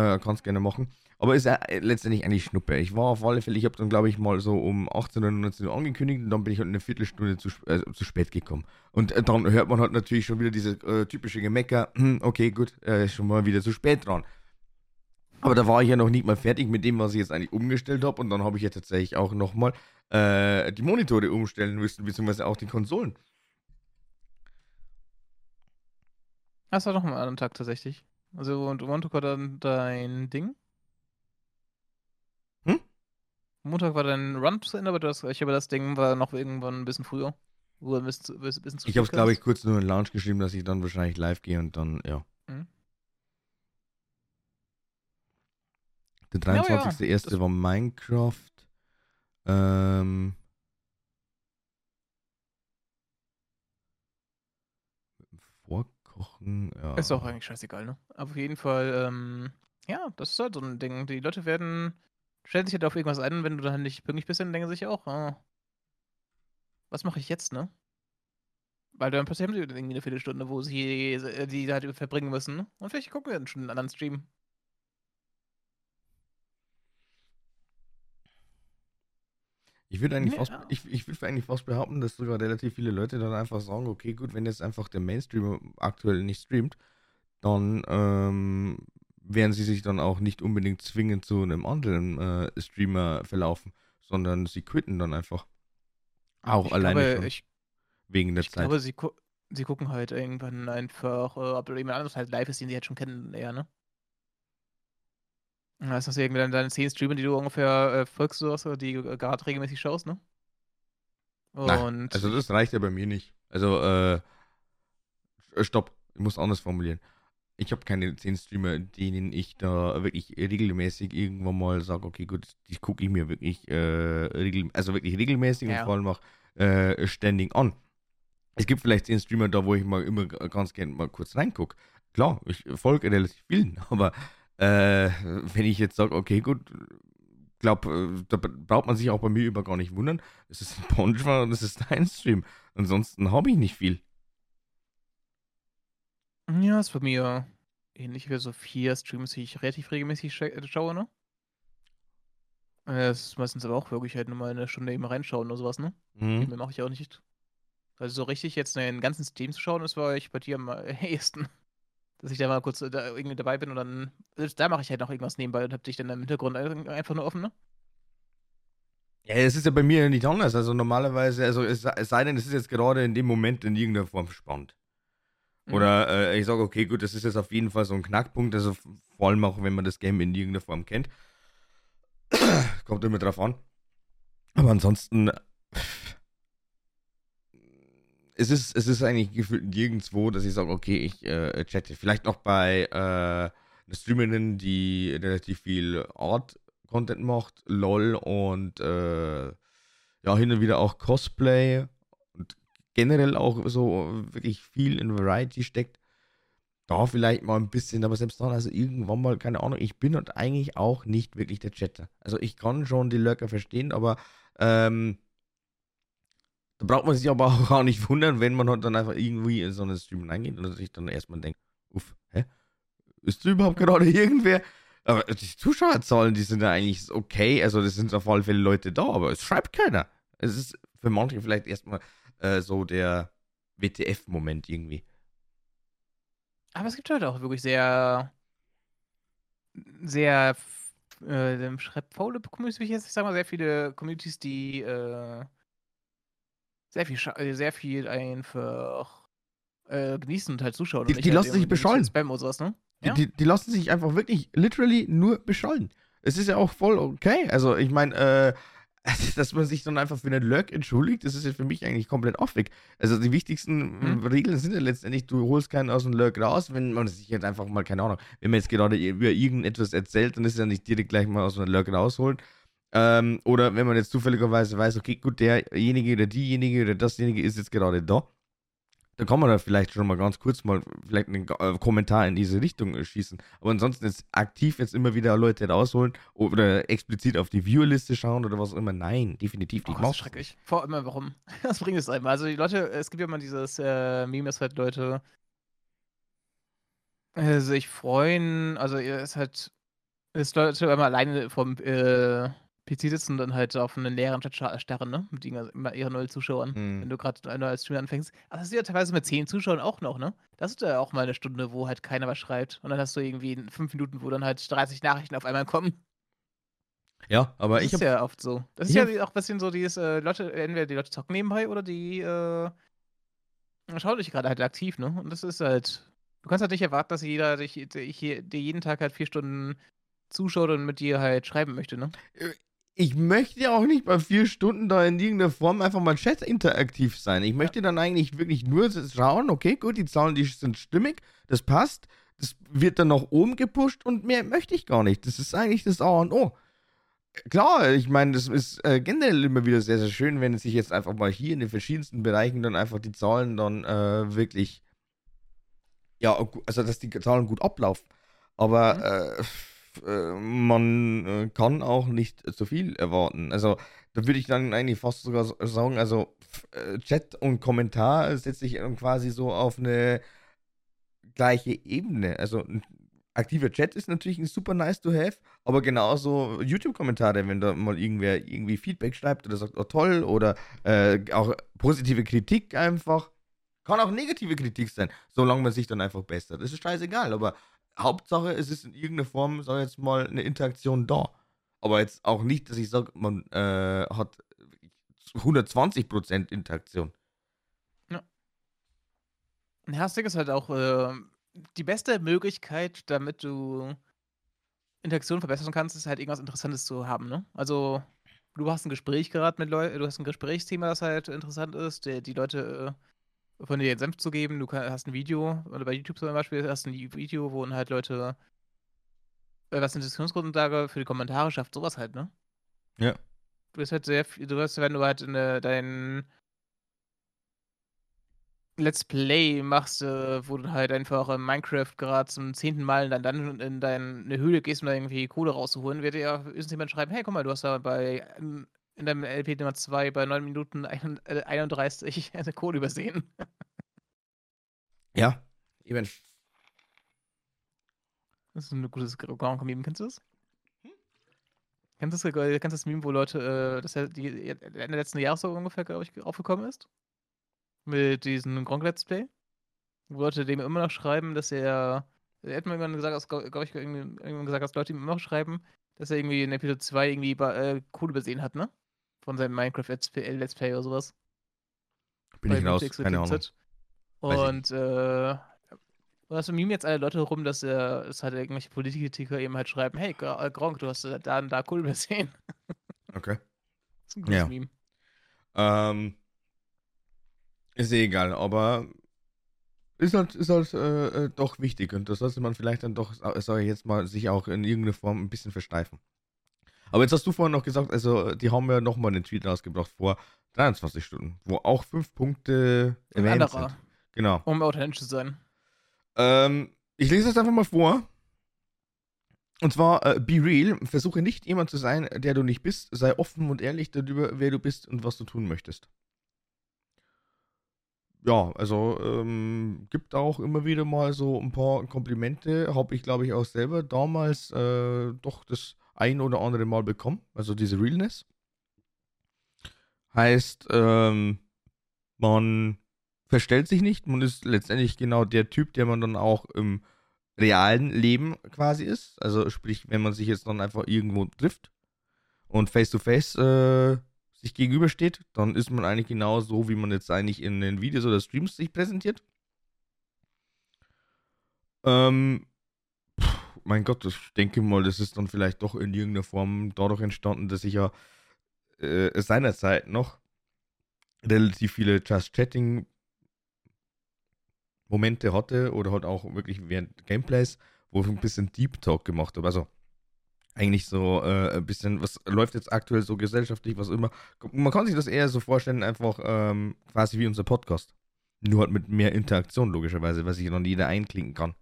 Äh, kannst gerne machen. Aber ist ja äh, letztendlich eigentlich Schnuppe. Ich war auf alle Fälle, ich habe dann glaube ich mal so um 18 oder 19 Uhr angekündigt und dann bin ich halt eine Viertelstunde zu, äh, zu spät gekommen. Und äh, dann hört man halt natürlich schon wieder diese äh, typische Gemecker, hm, okay, gut, äh, ist schon mal wieder zu spät dran. Aber da war ich ja noch nicht mal fertig mit dem, was ich jetzt eigentlich umgestellt habe. Und dann habe ich ja tatsächlich auch nochmal äh, die Monitore umstellen müssen, beziehungsweise auch die Konsolen. Das war doch mal einen Tag tatsächlich. Also, und Montag war dann dein Ding? Hm? Montag war dein Run zu Ende, aber das, ich glaube, das Ding war noch irgendwann ein bisschen früher. Wo ein bisschen, zu- ein bisschen zu Ich habe es, glaube ich, kurz nur in Lounge geschrieben, dass ich dann wahrscheinlich live gehe und dann, ja. Mhm. Der Ja, ja, 23.01. das- war Minecraft. Ähm. mit dem Vorkochen, ja. Ist auch eigentlich scheißegal, ne? Aber auf jeden Fall, ähm, ja, das ist halt so ein Ding. Die Leute werden, stellen sich halt auf irgendwas ein, wenn du dann nicht pünktlich bist, dann denken sie sich auch, ah, was mache ich jetzt, ne? Weil dann passiert irgendwie eine Viertelstunde, wo sie äh, die halt verbringen müssen. Und vielleicht gucken wir dann schon einen anderen Stream. Ich würde eigentlich, Ja. fast, ich, ich würd eigentlich fast behaupten, dass sogar relativ viele Leute dann einfach sagen, okay, gut, wenn jetzt einfach der Mainstreamer aktuell nicht streamt, dann ähm, werden sie sich dann auch nicht unbedingt zwingend zu einem anderen äh, Streamer verlaufen, sondern sie quitten dann einfach. Auch ich alleine glaube, schon ich, wegen der ich Zeit. glaube, sie, gu sie gucken halt irgendwann einfach, äh, ob jemand anderes halt live ist, den sie jetzt schon kennen, eher, ne? Das hast du irgendwie dann deine 10 Streamer, die du ungefähr äh, folgst, du hast, oder die äh, gerade regelmäßig schaust, ne? Nein, Und also das reicht ja bei mir nicht. Also, äh, stopp, ich muss anders formulieren. Ich habe keine 10 Streamer, denen ich da wirklich regelmäßig irgendwann mal sage, okay, gut, die gucke ich mir wirklich, äh, regel also wirklich regelmäßig Ja. und vor allem auch äh, ständig an. Es gibt vielleicht 10 Streamer da, wo ich mal immer ganz gerne mal kurz reingucke. Klar, ich folge relativ vielen, aber äh, wenn ich jetzt sage, okay, gut, glaube, da braucht man sich auch bei mir über gar nicht wundern. Es ist ein Ponchwa und es ist dein Stream. Ansonsten habe ich nicht viel. ja, ist bei mir ähnlich wie so vier Streams, die ich relativ regelmäßig scha äh, schaue, ne? Äh, Das ist meistens aber auch wirklich halt nur mal eine Stunde eben reinschauen oder sowas, ne? Mhm. Mehr mache ich auch nicht. Also so richtig jetzt den ganzen Stream zu schauen, ist bei euch bei dir am ehesten. Dass ich da mal kurz äh, da irgendwie dabei bin und dann. Da mache ich halt noch irgendwas nebenbei und hab dich dann im Hintergrund einfach nur offen, ne? Ja, es ist ja bei mir nicht anders. Also normalerweise, also es, es sei denn, es ist jetzt gerade in dem Moment in irgendeiner Form spannend. Mhm. Oder äh, ich sage, okay, gut, das ist jetzt auf jeden Fall so ein Knackpunkt, also vor allem auch, wenn man das Game in irgendeiner Form kennt. Kommt immer drauf an. Aber ansonsten, es ist, es ist eigentlich gefühlt nirgendwo, dass ich sage, okay, ich äh, chatte. Vielleicht noch bei äh, einer Streamerin, die relativ viel Art-Content macht, LOL und äh, ja, hin und wieder auch Cosplay und generell auch so wirklich viel in Variety steckt. Da vielleicht mal ein bisschen, aber selbst dann, also irgendwann mal, keine Ahnung, ich bin und eigentlich auch nicht wirklich der Chatter. Also ich kann schon die Lurker verstehen, aber ähm, da braucht man sich aber auch gar nicht wundern, wenn man halt dann einfach irgendwie in so einen Stream reingeht und sich dann erstmal denkt, uff, hä? Ist da überhaupt gerade irgendwer? Aber die Zuschauerzahlen, die sind ja eigentlich okay. Also, das sind auf alle Fälle Leute da, aber es schreibt keiner. Es ist für manche vielleicht erstmal äh, so der WTF-Moment irgendwie. Aber es gibt halt auch wirklich sehr, sehr, äh, schreibt faule Communities, ich jetzt, ich sag mal, sehr viele Communities, die äh, sehr viel, äh, sehr viel einfach äh, genießen und halt zuschauen. Die, die halt lassen sich beschallen. Spam oder sowas, ne? Ja? Die, die, die, lassen sich einfach wirklich literally nur beschallen. Es ist ja auch voll okay. Also, ich meine, äh, dass man sich dann einfach für einen Lurk entschuldigt, das ist ja für mich eigentlich komplett offig. Also die wichtigsten mhm. Regeln sind ja letztendlich, du holst keinen aus dem Lurk raus, wenn man sich jetzt einfach mal, keine Ahnung, wenn man jetzt gerade über irgendetwas erzählt, dann ist es ja nicht direkt gleich mal aus dem Lurk rausholen. Ähm, oder wenn man jetzt zufälligerweise weiß, okay, gut, derjenige oder diejenige oder dasjenige ist jetzt gerade da, dann kann man da vielleicht schon mal ganz kurz mal vielleicht einen äh, Kommentar in diese Richtung äh, schießen. Aber ansonsten jetzt aktiv jetzt immer wieder Leute rausholen oder explizit auf die Viewerliste schauen oder was auch immer. Nein, definitiv nicht. Oh, das ist schrecklich. Vor allem, warum? Was bringt es einmal? Also die Leute, es gibt ja immer dieses äh, Meme, dass halt Leute äh, sich freuen. Also es ist halt, es Leute immer alleine vom äh, PC sitzen und dann halt auf einen leeren Chat starren, ne? Mit ihren neuen Zuschauern. Hm. Wenn du gerade ein neues Stream anfängst. Aber das ist ja teilweise mit zehn Zuschauern auch noch, ne? Das ist ja auch mal eine Stunde, wo halt keiner was schreibt. Und dann hast du irgendwie fünf Minuten, wo dann halt 30 Nachrichten auf einmal kommen. Ja, aber das ich. Das ist ja oft so. Das ist ja auch ein bisschen so, dieses äh, Leute, entweder die Leute zocken nebenbei oder die äh, schauen dich gerade halt aktiv, ne? Und das ist halt. Du kannst halt nicht erwarten, dass jeder dich, dir jeden Tag halt vier Stunden zuschaut und mit dir halt schreiben möchte, ne? Ich möchte ja auch nicht bei vier Stunden da in irgendeiner Form einfach mal Chat interaktiv sein. Ich möchte dann eigentlich wirklich nur schauen, okay, gut, die Zahlen, die sind stimmig, das passt, das wird dann nach oben gepusht und mehr möchte ich gar nicht. Das ist eigentlich das A und O. Klar, ich meine, das ist äh, generell immer wieder sehr, sehr schön, wenn sich jetzt einfach mal hier in den verschiedensten Bereichen dann einfach die Zahlen dann äh, wirklich, ja, also dass die Zahlen gut ablaufen. Aber mhm. äh, äh, man äh, kann auch nicht zu viel erwarten. Also da würde ich dann eigentlich fast sogar sagen, also äh, Chat und Kommentar setze ich quasi so auf eine gleiche Ebene. Also ein aktiver Chat ist natürlich ein super nice to have, aber genauso YouTube-Kommentare, wenn da mal irgendwer irgendwie Feedback schreibt oder sagt, oh toll, oder äh, auch positive Kritik einfach. Kann auch negative Kritik sein, solange man sich dann einfach bessert. Das ist scheißegal, aber Hauptsache, es ist in irgendeiner Form, sag jetzt mal, eine Interaktion da. Aber jetzt auch nicht, dass ich sage, man äh, hat 120% Interaktion. Ja. Hashtag ist halt auch äh, die beste Möglichkeit, damit du Interaktion verbessern kannst, ist halt irgendwas Interessantes zu haben, ne? Also, du hast ein Gespräch gerade mit Leuten, du hast ein Gesprächsthema, das halt interessant ist, die, die Leute äh, von dir Senf zu geben. Du hast ein Video, oder bei YouTube zum Beispiel hast du ein Video, wo halt Leute äh, was eine Diskussionsgrundlage für die Kommentare schafft, sowas halt, ne? Ja. Du wirst halt sehr viel, du wirst, wenn du halt in äh, dein Let's Play machst, äh, wo du halt einfach in Minecraft gerade zum zehnten Mal in, dein, in deine Höhle gehst, um da irgendwie Kohle rauszuholen, wird dir ja jemand schreiben, hey, guck mal, du hast da bei ähm, in deinem LP Nummer 2 bei 9 Minuten 31 eine Code übersehen. Ja, eben. Das ist ein gutes Ground-Meme, kennst du das? Hm? Kennst du das, kennst das Meme, wo Leute, äh, das ja die, Ende letzten Jahres so ungefähr, glaube ich, aufgekommen ist? Mit diesem Gronk Let's Play. Wo Leute dem immer noch schreiben, dass er. Er hat mir irgendwann gesagt, glaube ich, irgendwann gesagt, dass Leute ihm immer noch schreiben, dass er irgendwie in Episode 2 irgendwie äh, Code übersehen hat, ne? Von seinem Minecraft Let's Play, oder sowas. Bin ich raus, keine Ahnung. Und äh, um ihm jetzt alle Leute rum, dass er es halt irgendwelche Politiker eben halt schreiben, hey äh, Gronk, du hast da und da cool übersehen. Okay. Das ist ein gutes Ja. Meme. Ähm, ist eh egal, aber ist halt, ist halt äh, äh, doch wichtig und das sollte man vielleicht dann doch, sage ich jetzt mal, sich auch in irgendeiner Form ein bisschen versteifen. Aber jetzt hast du vorhin noch gesagt, also die haben ja nochmal einen Tweet rausgebracht vor 23 Stunden, wo auch fünf Punkte erwähnt anderer. sind. Genau. Um authentisch zu sein. Ähm, ich lese das einfach mal vor. Und zwar, äh, be real, versuche nicht jemand zu sein, der du nicht bist, sei offen und ehrlich darüber, wer du bist und was du tun möchtest. Ja, also ähm, gibt auch immer wieder mal so ein paar Komplimente, habe ich glaube ich auch selber damals äh, doch das ein oder andere Mal bekommen, also diese Realness. Heißt, ähm, man verstellt sich nicht, man ist letztendlich genau der Typ, der man dann auch im realen Leben quasi ist. Also sprich, wenn man sich jetzt dann einfach irgendwo trifft und face to face äh, sich gegenübersteht, dann ist man eigentlich genau so, wie man jetzt eigentlich in den Videos oder Streams sich präsentiert. Ähm, mein Gott, ich denke mal, das ist dann vielleicht doch in irgendeiner Form dadurch entstanden, dass ich ja äh, seinerzeit noch relativ viele Just Chatting Momente hatte oder halt auch wirklich während Gameplays, wo ich ein bisschen Deep Talk gemacht habe. Also eigentlich so äh, ein bisschen, was läuft jetzt aktuell so gesellschaftlich, was immer. Man kann sich das eher so vorstellen, einfach ähm, quasi wie unser Podcast. Nur halt mit mehr Interaktion, logischerweise, weil sich dann jeder einklinken kann.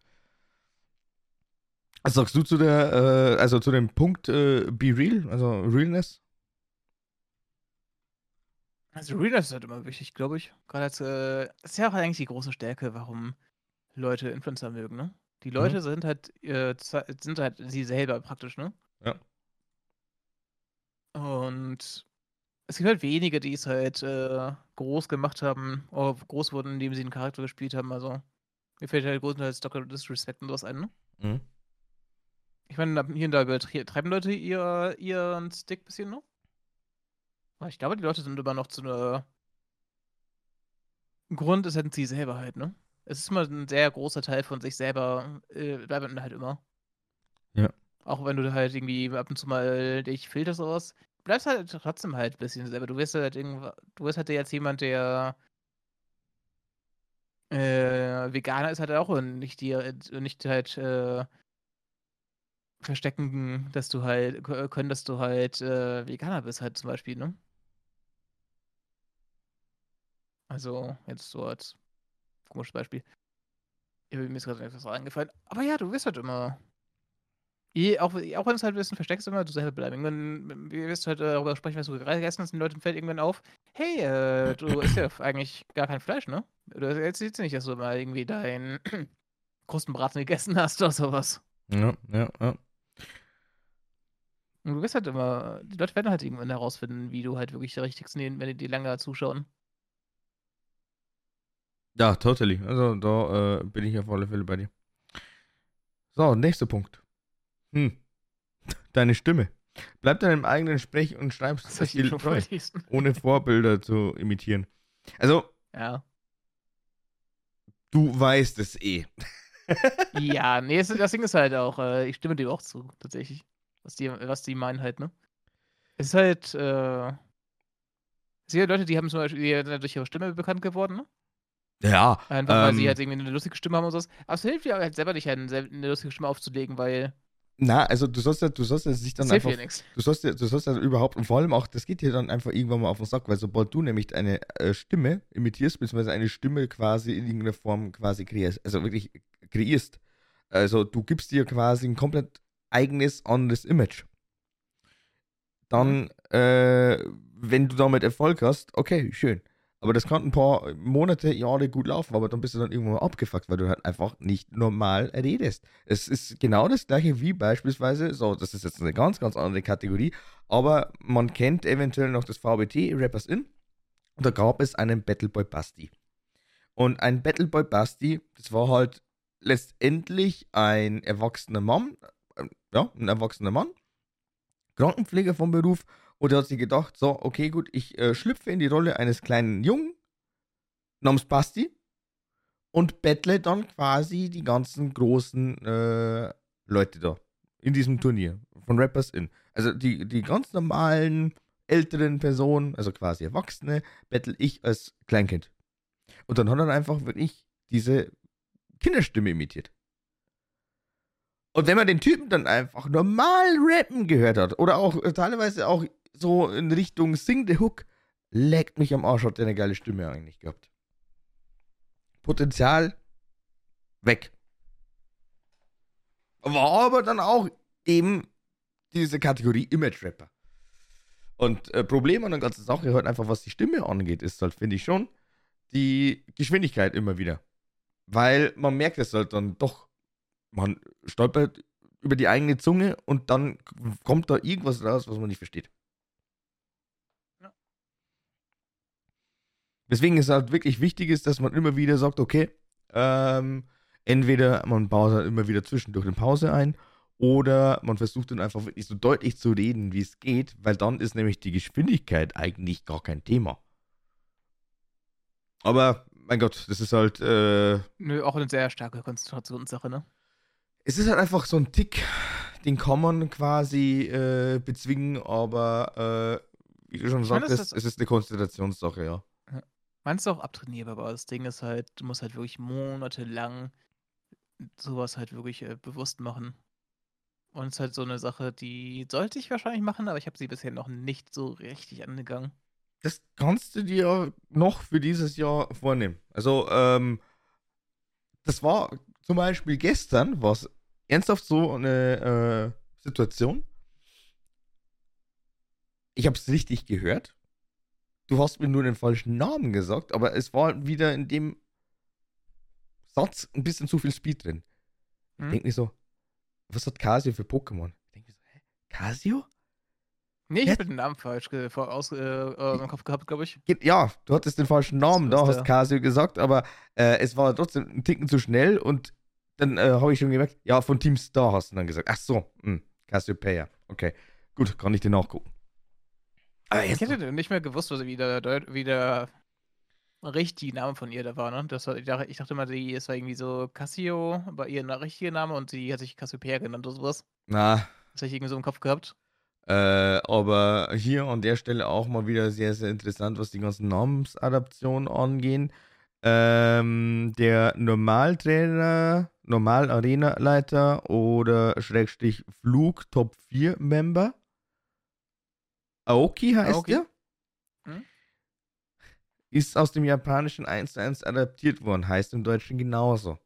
Was sagst du zu der, äh, also zu dem Punkt äh, Be Real, also Realness? Also Realness ist halt immer wichtig, glaube ich. Gerade als, äh, ist ja auch eigentlich die große Stärke, warum Leute Influencer mögen, ne? Die Leute sind halt, äh, sind halt sie selber praktisch, ne? Ja. Und es gibt halt wenige, die es halt äh, groß gemacht haben, oder groß wurden, indem sie einen Charakter gespielt haben. Also, mir fällt halt größtenteils Dr. Disrespect und sowas ein, ne? Mhm. Ich meine, hier und da übertreiben Leute ihr, ihren Stick ein bisschen? Aber ich glaube, die Leute sind immer noch zu einer Grund ist halt sie selber halt, ne? Es ist immer ein sehr großer Teil von sich selber, äh, bleibt man halt immer. Ja. Auch wenn du halt irgendwie ab und zu mal dich filterst oder was, bleibst halt trotzdem halt ein bisschen selber. Du wirst halt irgendwann, du wirst halt jetzt jemand, der äh, Veganer ist halt auch nicht dir, nicht halt äh, verstecken, dass du halt, können, dass du halt äh, Veganer bist halt zum Beispiel, ne? Also, jetzt so als komisches Beispiel. Mir ist gerade etwas eingefallen. Aber ja, du wirst halt immer. Auch, auch wenn es halt ein bisschen versteckst, immer du selber bleiben. Irgendwann wir wirst halt darüber sprechen, was du gegessen hast, den Leuten fällt irgendwann auf, hey, äh, du isst ja eigentlich gar kein Fleisch, ne? Du erzählst nicht, dass du mal irgendwie deinen Krustenbraten gegessen hast oder sowas. Ja, ja, ja. Und du wirst halt immer, die Leute werden halt irgendwann herausfinden, wie du halt wirklich der Richtigste nehmen, wenn die dir länger zuschauen. Ja, totally. Also da äh, bin ich auf alle Fälle bei dir. So, nächster Punkt. Hm. Deine Stimme. Bleib deinem eigenen Sprech- und Schreibstil treu, ohne Vorbilder zu imitieren. Also, Ja. du weißt es eh. Ja, nee, das, das Ding ist halt auch, äh, ich stimme dem auch zu, tatsächlich. Was die, was die meinen halt, ne? Es ist halt, äh. Es gibt Leute, die haben zum Beispiel die sind durch ihre Stimme bekannt geworden, ne? Ja, Einfach weil sie Ähm. halt irgendwie eine lustige Stimme haben und sowas. Aber es hilft dir halt selber nicht, halt eine lustige Stimme aufzulegen, weil na, also du sollst ja, du sollst ja sich dann das hilft einfach. Du sollst ja, du sollst ja überhaupt, und vor allem auch, das geht dir dann einfach irgendwann mal auf den Sack, weil sobald du nämlich eine äh, Stimme imitierst, beziehungsweise eine Stimme quasi in irgendeiner Form quasi kreierst, also wirklich kreierst, also du gibst dir quasi ein komplett eigenes, anderes Image. Dann, äh, wenn du damit Erfolg hast, okay, schön. Aber das kann ein paar Monate, Jahre gut laufen, aber dann bist du dann irgendwann mal abgefuckt, weil du halt einfach nicht normal redest. Es ist genau das gleiche wie beispielsweise, so, das ist jetzt eine ganz, ganz andere Kategorie, aber man kennt eventuell noch das VBT, Rappers In. Und da gab es einen Battleboy Basti. Und ein Battleboy Basti, das war halt letztendlich ein erwachsener Mann, ja, ein erwachsener Mann, Krankenpfleger vom Beruf, und er hat sich gedacht, so, okay, gut, ich äh, schlüpfe in die Rolle eines kleinen Jungen namens Basti und bettle dann quasi die ganzen großen äh, Leute da in diesem Turnier von Rappers In. Also die, die ganz normalen älteren Personen, also quasi Erwachsene, bettel ich als Kleinkind. Und dann hat er einfach wirklich diese Kinderstimme imitiert. Und wenn man den Typen dann einfach normal rappen gehört hat, oder auch äh, teilweise auch so in Richtung Sing the Hook, leckt mich am Arsch, hat der eine geile Stimme eigentlich gehabt. Potenzial weg. War aber dann auch eben diese Kategorie Image Rapper. Und äh, Problem an der ganzen Sache halt einfach, was die Stimme angeht, ist halt, finde ich schon, die Geschwindigkeit immer wieder. Weil man merkt es halt dann doch, man stolpert über die eigene Zunge und dann kommt da irgendwas raus, was man nicht versteht. Ja. Deswegen ist halt wirklich wichtig ist, dass man immer wieder sagt, okay, ähm, entweder man baut halt immer wieder zwischendurch eine Pause ein oder man versucht dann einfach wirklich so deutlich zu reden, wie es geht, weil dann ist nämlich die Geschwindigkeit eigentlich gar kein Thema. Aber, mein Gott, das ist halt. Äh, Nö, auch eine sehr starke Konzentrationssache, ne? Es ist halt einfach so ein Tick, den kann man quasi äh, bezwingen, aber äh, wie du schon sagtest, es ist eine Konzentrationssache, ja. Meinst du auch abtrainierbar, aber das Ding ist halt, du musst halt wirklich monatelang sowas halt wirklich äh, bewusst machen. Und es ist halt so eine Sache, die sollte ich wahrscheinlich machen, aber ich habe sie bisher noch nicht so richtig angegangen. Das kannst du dir noch für dieses Jahr vornehmen. Also, ähm, das war zum Beispiel gestern, war es ernsthaft so eine äh, Situation. Ich habe es richtig gehört. Du hast mir nur den falschen Namen gesagt, aber es war wieder in dem Satz ein bisschen zu viel Speed drin. Ich hm? denke mir so, was hat Casio für Pokémon? Ich denke so, hä? Casio? Nee, ich habe den Namen falsch äh, aus, äh, äh, im Kopf gehabt, glaube ich. Ja, du hattest den falschen Namen, da hast Casio gesagt, aber äh, es war trotzdem ein Ticken zu schnell und dann äh, habe ich schon gemerkt, ja, von Team Star hast du dann gesagt. Ach so, mh, Cassiopeia. Okay, gut, kann ich dir nachgucken. Aber ich hätte nicht mehr gewusst, was, wie, der, wie der richtige Name von ihr da war, ne? Das war, ich, dachte, ich dachte mal, die ist irgendwie so Cassio, aber ihr richtiger Name und sie hat sich Cassiopeia genannt oder sowas. Na. Das habe ich irgendwie so im Kopf gehabt. Äh, aber hier an der Stelle auch mal wieder sehr, sehr interessant, was die ganzen Namensadaptionen angehen. Ähm, der Normaltrainer, Normal-Arena-Leiter oder Schrägstrich Flug Top 4 Member. Aoki heißt Aoki. der. Hm? Ist aus dem Japanischen 1 zu 1 adaptiert worden, heißt im Deutschen genauso.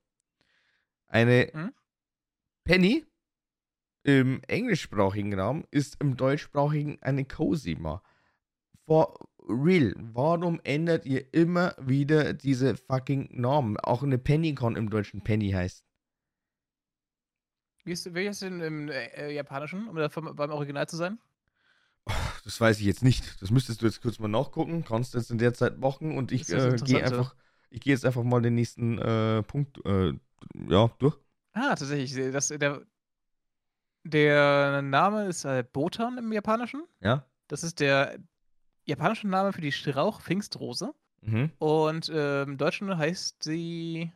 Eine hm? Penny im englischsprachigen Raum ist im deutschsprachigen eine Cosima. For real, warum ändert ihr immer wieder diese fucking Normen? Auch eine Pennycon im Deutschen Penny heißt. Wie ist, wie ist denn im äh, Japanischen, um da beim Original zu sein? Oh, das weiß ich jetzt nicht. Das müsstest du jetzt kurz mal nachgucken. Kannst jetzt in der Zeit machen und ich äh, gehe einfach, ich gehe jetzt einfach mal den nächsten äh, Punkt äh, ja, durch. Ah, tatsächlich. Das, der, der Name ist äh, Botan im Japanischen. Ja. Das ist der japanische Name für die Strauch-Pfingstrose. Mhm. Und äh, im Deutschen heißt sie.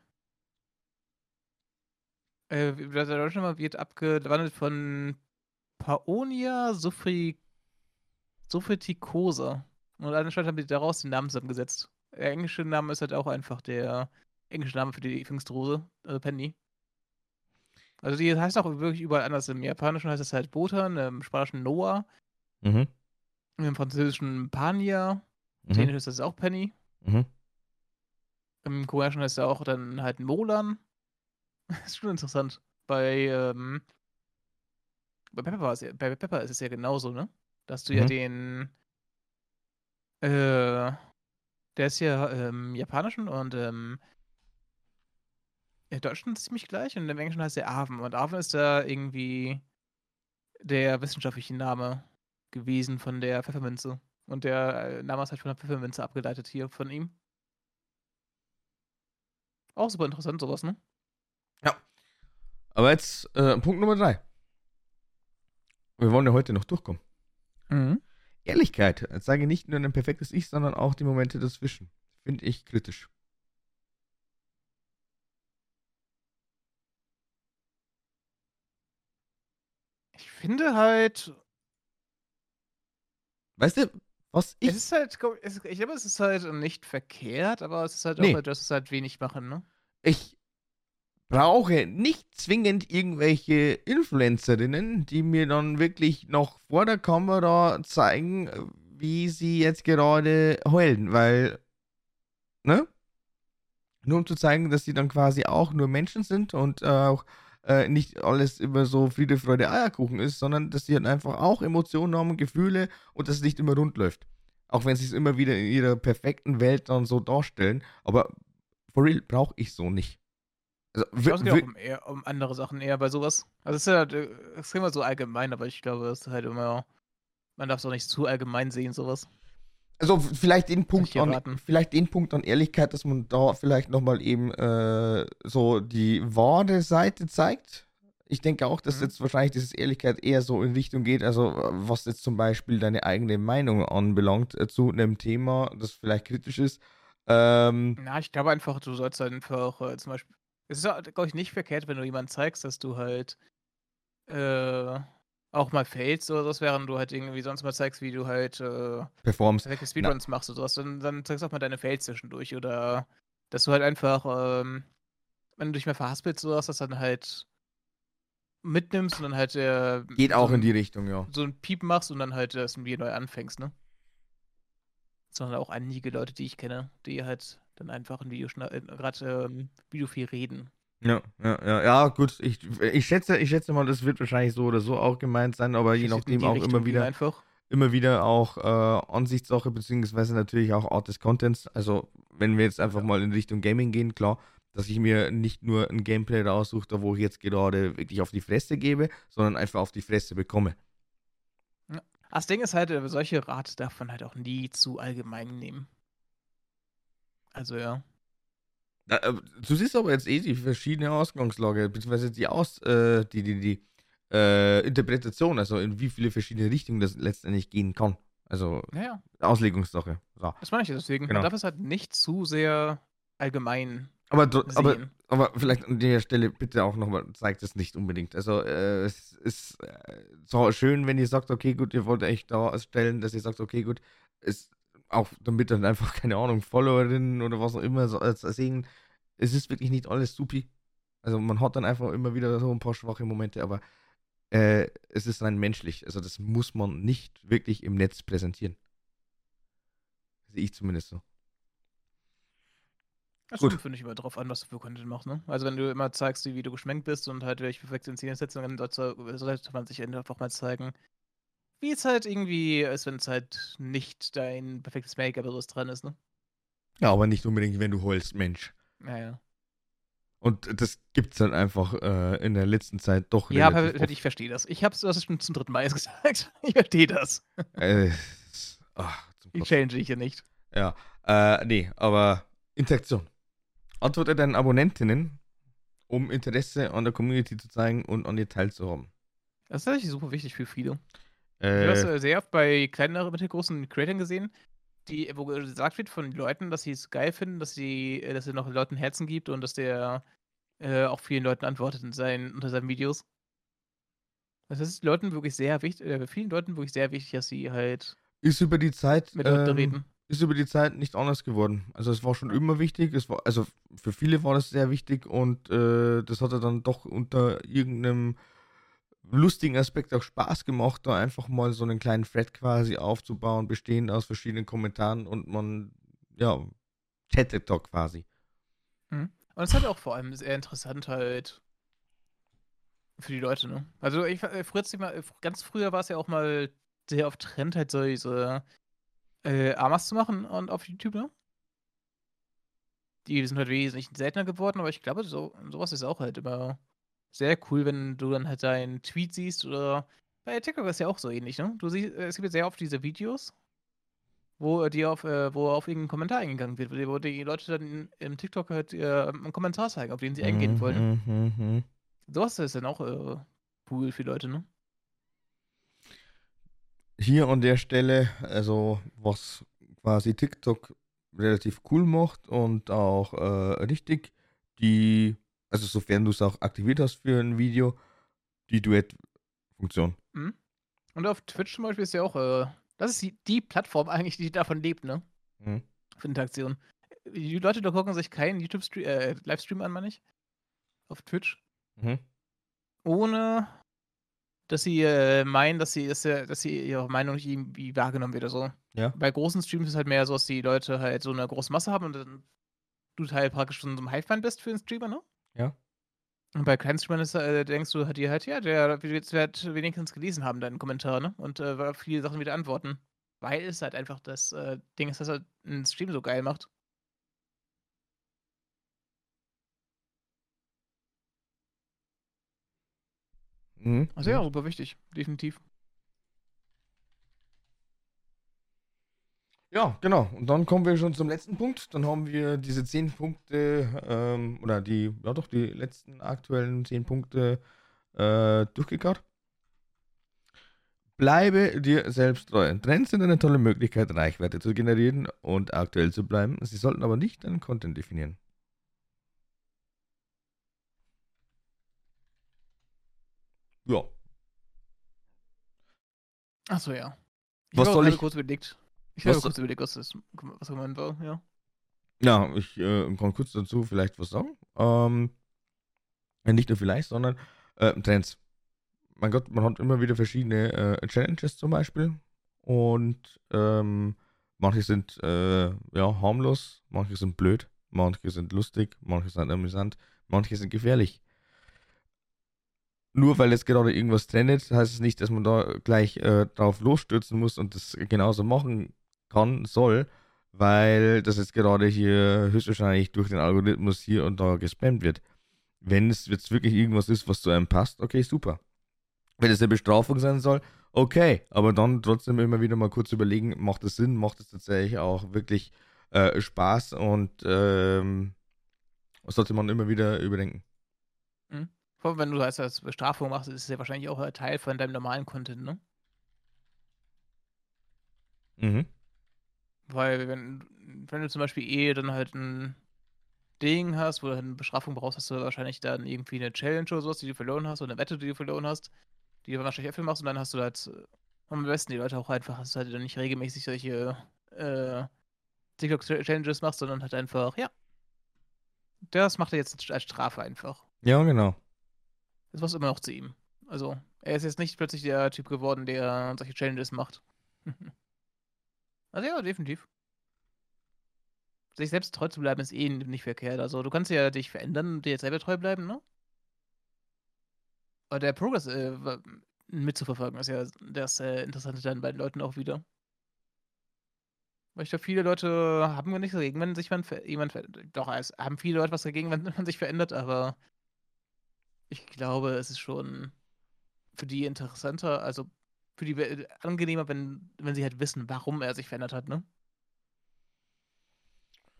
Äh, der deutsche Name wird abgewandelt von Paonia Sufri, Sufriticose. Und anscheinend haben sie daraus den Namen zusammengesetzt. Der englische Name ist halt auch einfach der englische Name für die Pfingstrose, also Penny. Also die heißt auch wirklich überall anders. Im Japanischen heißt es halt Botan, im Spanischen Noah, mhm. Im Französischen Pania, im mhm. Italienischen ist das auch Penny. Mhm. Im Koreanischen heißt es auch dann halt Molan. das ist schon interessant. Bei, ähm, bei Pepper, ist, bei Pepper ist es ja genauso, ne? Dass du ja mhm. den äh, der ist ja im Japanischen und ähm, im Deutschen ziemlich gleich und im Englischen heißt er Aven. Und Aven ist da irgendwie der wissenschaftliche Name gewesen von der Pfefferminze. Und der äh, Name ist halt von der Pfefferminze abgeleitet hier von ihm. Auch super interessant, sowas, ne? Aber jetzt äh, Punkt Nummer drei. Wir wollen ja heute noch durchkommen. Mhm. Ehrlichkeit. Zeige nicht nur ein perfektes Ich, sondern auch die Momente dazwischen. Finde ich kritisch. Ich finde halt, Weißt du, was ich. es ist halt, ich glaube, es ist halt nicht verkehrt, aber es ist halt Nee. auch, dass es halt wenig machen, ne? ich brauche nicht zwingend irgendwelche Influencerinnen, die mir dann wirklich noch vor der Kamera zeigen, wie sie jetzt gerade heulen, weil, ne? Nur um zu zeigen, dass sie dann quasi auch nur Menschen sind und äh, auch äh, nicht alles immer so Friede, Freude, Eierkuchen ist, sondern dass sie halt einfach auch Emotionen haben, Gefühle und dass es nicht immer rund läuft. Auch wenn sie es immer wieder in ihrer perfekten Welt dann so darstellen. Aber for real brauche ich so nicht. Also, Ich glaube, es geht auch um, eher, um andere Sachen eher bei sowas. Also es ist ja äh, es ist immer so allgemein, aber ich glaube, es ist halt immer, man darf es auch nicht zu allgemein sehen, sowas. Also vielleicht den Punkt an, vielleicht den Punkt an Ehrlichkeit, dass man da vielleicht nochmal eben äh, so die wahre Seite zeigt. Ich denke auch, dass Mhm. jetzt wahrscheinlich diese Ehrlichkeit eher so in Richtung geht, also äh, was jetzt zum Beispiel deine eigene Meinung anbelangt äh, zu einem Thema, das vielleicht kritisch ist. Ähm, Na, ich glaube einfach, du sollst halt einfach äh, zum Beispiel. Es ist, glaube ich, nicht verkehrt, wenn du jemandem zeigst, dass du halt äh, auch mal failst oder sowas, während du halt irgendwie sonst mal zeigst, wie du halt äh, Performs. perfekte Speedruns machst oder sowas. Dann, dann zeigst du auch mal deine Fails zwischendurch. Oder dass du halt einfach, ähm, wenn du dich mal verhaspelst oder sowas, das dann halt mitnimmst und dann halt äh, Geht so auch in die Richtung, ja. so ein Piep machst und dann halt das wieder neu anfängst, ne? Sondern auch einige Leute, die ich kenne, die halt dann einfach ein Video gerade ähm, Video viel reden. Ja, ja, ja, ja, gut. Ich, ich, schätze, ich schätze mal, das wird wahrscheinlich so oder so auch gemeint sein, aber je nachdem auch Richtung immer wieder. Einfach. immer wieder auch äh, Ansichtssache, beziehungsweise natürlich auch Art des Contents. Also, wenn wir jetzt einfach mal in Richtung Gaming gehen, klar, dass ich mir nicht nur ein Gameplay raussuche, da wo ich jetzt gerade wirklich auf die Fresse gebe, sondern einfach auf die Fresse bekomme. Das Ding ist halt, äh, solche Rat darf man halt auch nie zu allgemein nehmen. Also ja. Äh, Du siehst aber jetzt eh die verschiedene Ausgangslage, beziehungsweise die Aus, äh, die, die, die äh, Interpretation, also in wie viele verschiedene Richtungen das letztendlich gehen kann. Also Naja, Auslegungssache. So. das meine ich ja deswegen. Genau. Man darf es halt nicht zu sehr allgemein Aber, dr- aber sehen. Aber vielleicht an der Stelle bitte auch nochmal, zeigt es nicht unbedingt. Also äh, es ist äh, so schön, wenn ihr sagt, okay, gut, ihr wollt echt da stellen, dass ihr sagt, okay, gut, ist auch damit dann einfach, keine Ahnung, Followerinnen oder was auch immer so, äh, sehen, es ist wirklich nicht alles supi. Also man hat dann einfach immer wieder so ein paar schwache Momente, aber äh, es ist rein menschlich. Also das muss man nicht wirklich im Netz präsentieren. Sehe ich zumindest so. Das Gut. kommt, finde ich, immer drauf an, was du für Content machst, ne? Also wenn du immer zeigst, wie du geschminkt bist und halt welche perfekte Szene setzt, dann sollte, sollte man sich einfach mal zeigen, wie es halt irgendwie ist, wenn es halt nicht dein perfektes Make-up oder dran ist, ne? Ja, aber nicht unbedingt, wenn du heulst, Mensch. Naja. Und das gibt's dann einfach äh, in der letzten Zeit doch Ja, aber relativ ich verstehe das. Ich hab's, du hast es schon zum dritten Mal gesagt. Ich verstehe das. oft. Äh, ach, zum Ich change ich hier nicht. Ja, äh, nee, aber Interaktion. Antworte deinen Abonnentinnen, um Interesse an der Community zu zeigen und an dir teilzuhaben. Das ist tatsächlich super wichtig für viele. Ich habe das Äh, äh, sehr oft bei kleineren, mittelgroßen Creators gesehen, die, wo gesagt wird von Leuten, dass sie es geil finden, dass sie, äh, dass er noch Leuten Herzen gibt und dass der äh, auch vielen Leuten antwortet in seinen, unter seinen Videos. Das ist Leuten wirklich sehr wichtig, äh, vielen Leuten wirklich sehr wichtig, dass sie halt ist über die Zeit mit Leuten ähm, reden. ist über die Zeit nicht anders geworden. Also es war schon immer wichtig. Es war, also für viele war das sehr wichtig und äh, das hat er dann doch unter irgendeinem lustigen Aspekt auch Spaß gemacht, da einfach mal so einen kleinen Thread quasi aufzubauen, bestehend aus verschiedenen Kommentaren und man, ja, chattet da quasi. Und es halt auch vor allem sehr interessant halt für die Leute, ne? Also ich äh, früher, ganz früher war es ja auch mal sehr auf Trend, halt so diese äh, Amas zu machen und auf YouTube, ne? Die sind halt wesentlich seltener geworden, aber ich glaube, so, sowas ist auch halt immer sehr cool, wenn du dann halt deinen Tweet siehst oder bei TikTok ist ja auch so ähnlich, ne? Du siehst, äh, es gibt ja sehr oft diese Videos, wo die auf, äh, wo auf irgendeinen Kommentar eingegangen wird, wo die Leute dann im TikTok halt äh, einen Kommentar zeigen, auf den sie eingehen wollen. Mhm, mhm. Sowas ist dann auch äh, cool für Leute, ne? Hier an der Stelle, also was quasi TikTok relativ cool macht und auch äh, richtig, die, also sofern du es auch aktiviert hast für ein Video, die Duett-Funktion. Mhm. Und auf Twitch zum Beispiel ist ja auch, äh, das ist die, die Plattform eigentlich, die davon lebt, ne? Mhm. Für Interaktion. Die Leute da gucken sich keinen YouTube-Livestream äh, an, meine ich. Auf Twitch. Mhm. Ohne dass sie äh, meinen, dass sie, dass, dass sie ihre Meinung nicht irgendwie wahrgenommen wird oder so. Ja. Bei großen Streams ist es halt mehr so, dass die Leute halt so eine große Masse haben und dann du halt praktisch schon so ein Hive-Fan bist für den Streamer, ne? Ja. Und bei kleinen Streamern ist, äh, denkst du dir halt, ja, der wird wenigstens gelesen haben, deinen Kommentar, ne? Und äh, viele Sachen wieder antworten. Weil es halt einfach das äh, Ding ist, das halt einen Stream so geil macht. Mhm. Also ja, super wichtig, definitiv. Ja, genau. Und dann kommen wir schon zum letzten Punkt. Dann haben wir diese zehn Punkte, ähm, oder die, ja doch, die letzten aktuellen zehn Punkte äh, durchgekaut. Bleibe dir selbst treu. Trends sind eine tolle Möglichkeit, Reichweite zu generieren und aktuell zu bleiben. Sie sollten aber nicht deinen Content definieren. Ja. Achso, ja. Ich was soll ich? kurz überlegt. Ich habe kurz überlegt, was, das, was gemeint war, ja. Ja, ich äh, kann kurz dazu vielleicht was sagen. Ähm, nicht nur vielleicht, sondern äh, Trends. Mein Gott, man hat immer wieder verschiedene äh, Challenges zum Beispiel. Und ähm, manche sind äh, ja harmlos, manche sind blöd, manche sind lustig, manche sind amüsant, manche sind gefährlich nur weil es gerade irgendwas trendet, heißt es nicht, dass man da gleich äh, drauf losstürzen muss und das genauso machen kann, soll, weil das jetzt gerade hier höchstwahrscheinlich durch den Algorithmus hier und da gespammt wird. Wenn es jetzt wirklich irgendwas ist, was zu einem passt, okay, super. Wenn es eine Bestrafung sein soll, okay, aber dann trotzdem immer wieder mal kurz überlegen, macht es Sinn, macht es tatsächlich auch wirklich äh, Spaß und ähm, sollte man immer wieder überdenken. Mhm. Vor allem, wenn du das als Bestrafung machst, ist es ja wahrscheinlich auch ein Teil von deinem normalen Content, ne? Mhm. Weil, wenn, wenn du zum Beispiel eh dann halt ein Ding hast, wo du halt eine Bestrafung brauchst, hast du wahrscheinlich dann irgendwie eine Challenge oder sowas, die du verloren hast, oder eine Wette, die du verloren hast, die du wahrscheinlich öfter machst und dann hast du halt am besten die Leute auch einfach, dass du halt dann nicht regelmäßig solche äh, TikTok-Challenges machst, sondern halt einfach, ja. Das macht er jetzt als Strafe einfach. Ja, genau. Das passt immer noch zu ihm. Also, er ist jetzt nicht plötzlich der Typ geworden, der solche Challenges macht. also ja, definitiv. Sich selbst treu zu bleiben ist eh nicht verkehrt. Also du kannst ja dich verändern und dir jetzt selber treu bleiben, ne? Aber der Progress äh, mitzuverfolgen ist ja das äh, Interessante dann bei den Leuten auch wieder. Weil ich glaube, viele Leute haben wir nichts dagegen, wenn sich jemand verändert. Doch, es haben viele Leute was dagegen, wenn man sich verändert, aber ich glaube, es ist schon für die interessanter, also für die angenehmer, wenn, wenn sie halt wissen, warum er sich verändert hat, ne?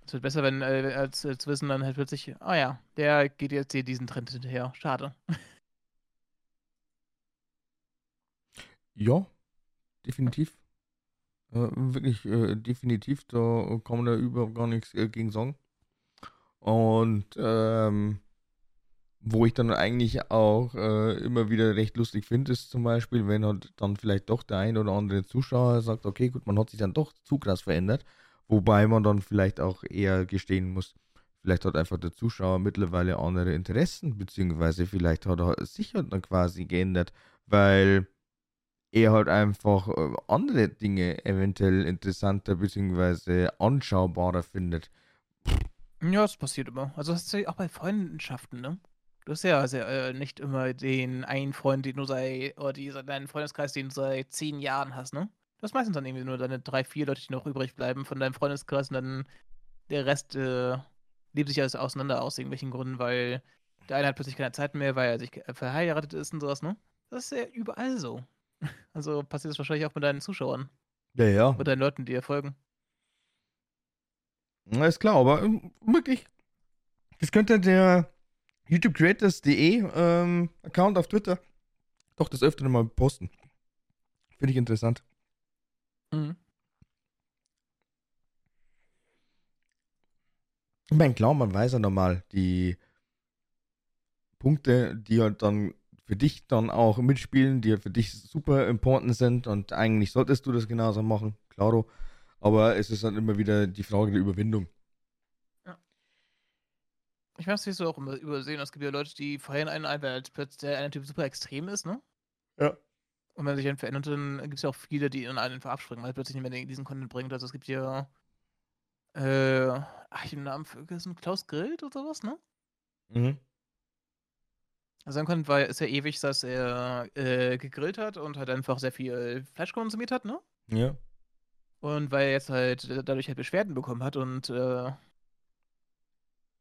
Es wird besser, wenn, äh, als, als wissen dann halt plötzlich, oh ja, der geht jetzt hier diesen Trend hinterher. Schade. Ja, definitiv. Äh, wirklich, äh, definitiv, da kann man da überhaupt gar nichts äh, gegen sagen. Und ähm, wo ich dann eigentlich auch äh, immer wieder recht lustig finde, ist zum Beispiel, wenn halt dann vielleicht doch der ein oder andere Zuschauer sagt, okay, gut, man hat sich dann doch zu krass verändert, wobei man dann vielleicht auch eher gestehen muss, vielleicht hat einfach der Zuschauer mittlerweile andere Interessen, beziehungsweise vielleicht hat er sich halt dann quasi geändert, weil er halt einfach äh, andere Dinge eventuell interessanter beziehungsweise anschaubarer findet. Ja, das passiert immer. Also das ist ja auch bei Freundschaften, ne? Du hast ja also, äh, nicht immer den einen Freund, den du seit, oder die, deinen Freundeskreis, den du seit zehn Jahren hast, ne? Du hast meistens dann irgendwie nur deine drei, vier Leute, die noch übrig bleiben von deinem Freundeskreis und dann der Rest äh, lebt sich alles auseinander aus irgendwelchen Gründen, weil der eine hat plötzlich keine Zeit mehr, weil er sich verheiratet ist und sowas, ne? Das ist ja überall so. Also passiert das wahrscheinlich auch mit deinen Zuschauern. Ja, ja. Mit deinen Leuten, die dir folgen. Na, ist klar, aber ähm, wirklich, das könnte der YouTubeCreators.de ähm, Account auf Twitter doch das öfter mal posten. Finde ich interessant. Mhm. Ich meine, klar, man weiß ja nochmal die Punkte, die halt dann für dich dann auch mitspielen, die halt für dich super important sind und eigentlich solltest du das genauso machen, klaro. Aber es ist dann immer wieder die Frage der Überwindung. Ich weiß, wie du auch immer übersehen. Es gibt ja Leute, die feiern einen ein, weil plötzlich der eine Typ super extrem ist, ne? Ja. Und wenn sich dann verändert, dann gibt es ja auch viele, die in einen einfach abspringen, weil plötzlich nicht mehr diesen Content bringt. Also es gibt ja äh, ach, ich den Namen vergessen, Klaus Grillt oder sowas, ne? Mhm. Also sein Content war, ist ja ewig, dass er äh, gegrillt hat und halt einfach sehr viel Fleisch konsumiert hat, ne? Ja. Und weil er jetzt halt dadurch halt Beschwerden bekommen hat und äh,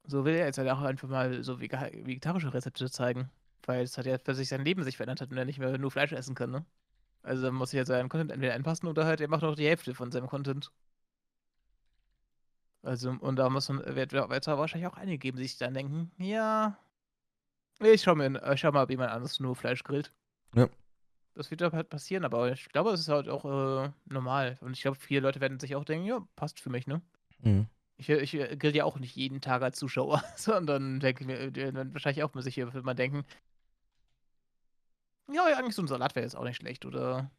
so will er jetzt halt auch einfach mal so vegetarische Rezepte zeigen. Weil es hat ja für sich sein Leben sich verändert hat und er nicht mehr nur Fleisch essen kann, ne? Also dann muss ich ja seinen Content entweder anpassen oder halt er macht noch die Hälfte von seinem Content. Also, und da muss man, wird es wahrscheinlich auch einige geben, die sich dann denken, ja, ich schau mir, ich schau mal, ob jemand anderes nur Fleisch grillt. Ja. Das wird halt passieren, aber ich glaube, es ist halt auch äh, normal. Und ich glaube, viele Leute werden sich auch denken, ja, passt für mich, ne? Mhm. Ich, ich grill ja auch nicht jeden Tag als Zuschauer, sondern denke ich mir, dann wahrscheinlich auch mal sich hier mal denken, ja, eigentlich so ein Salat wäre jetzt auch nicht schlecht, oder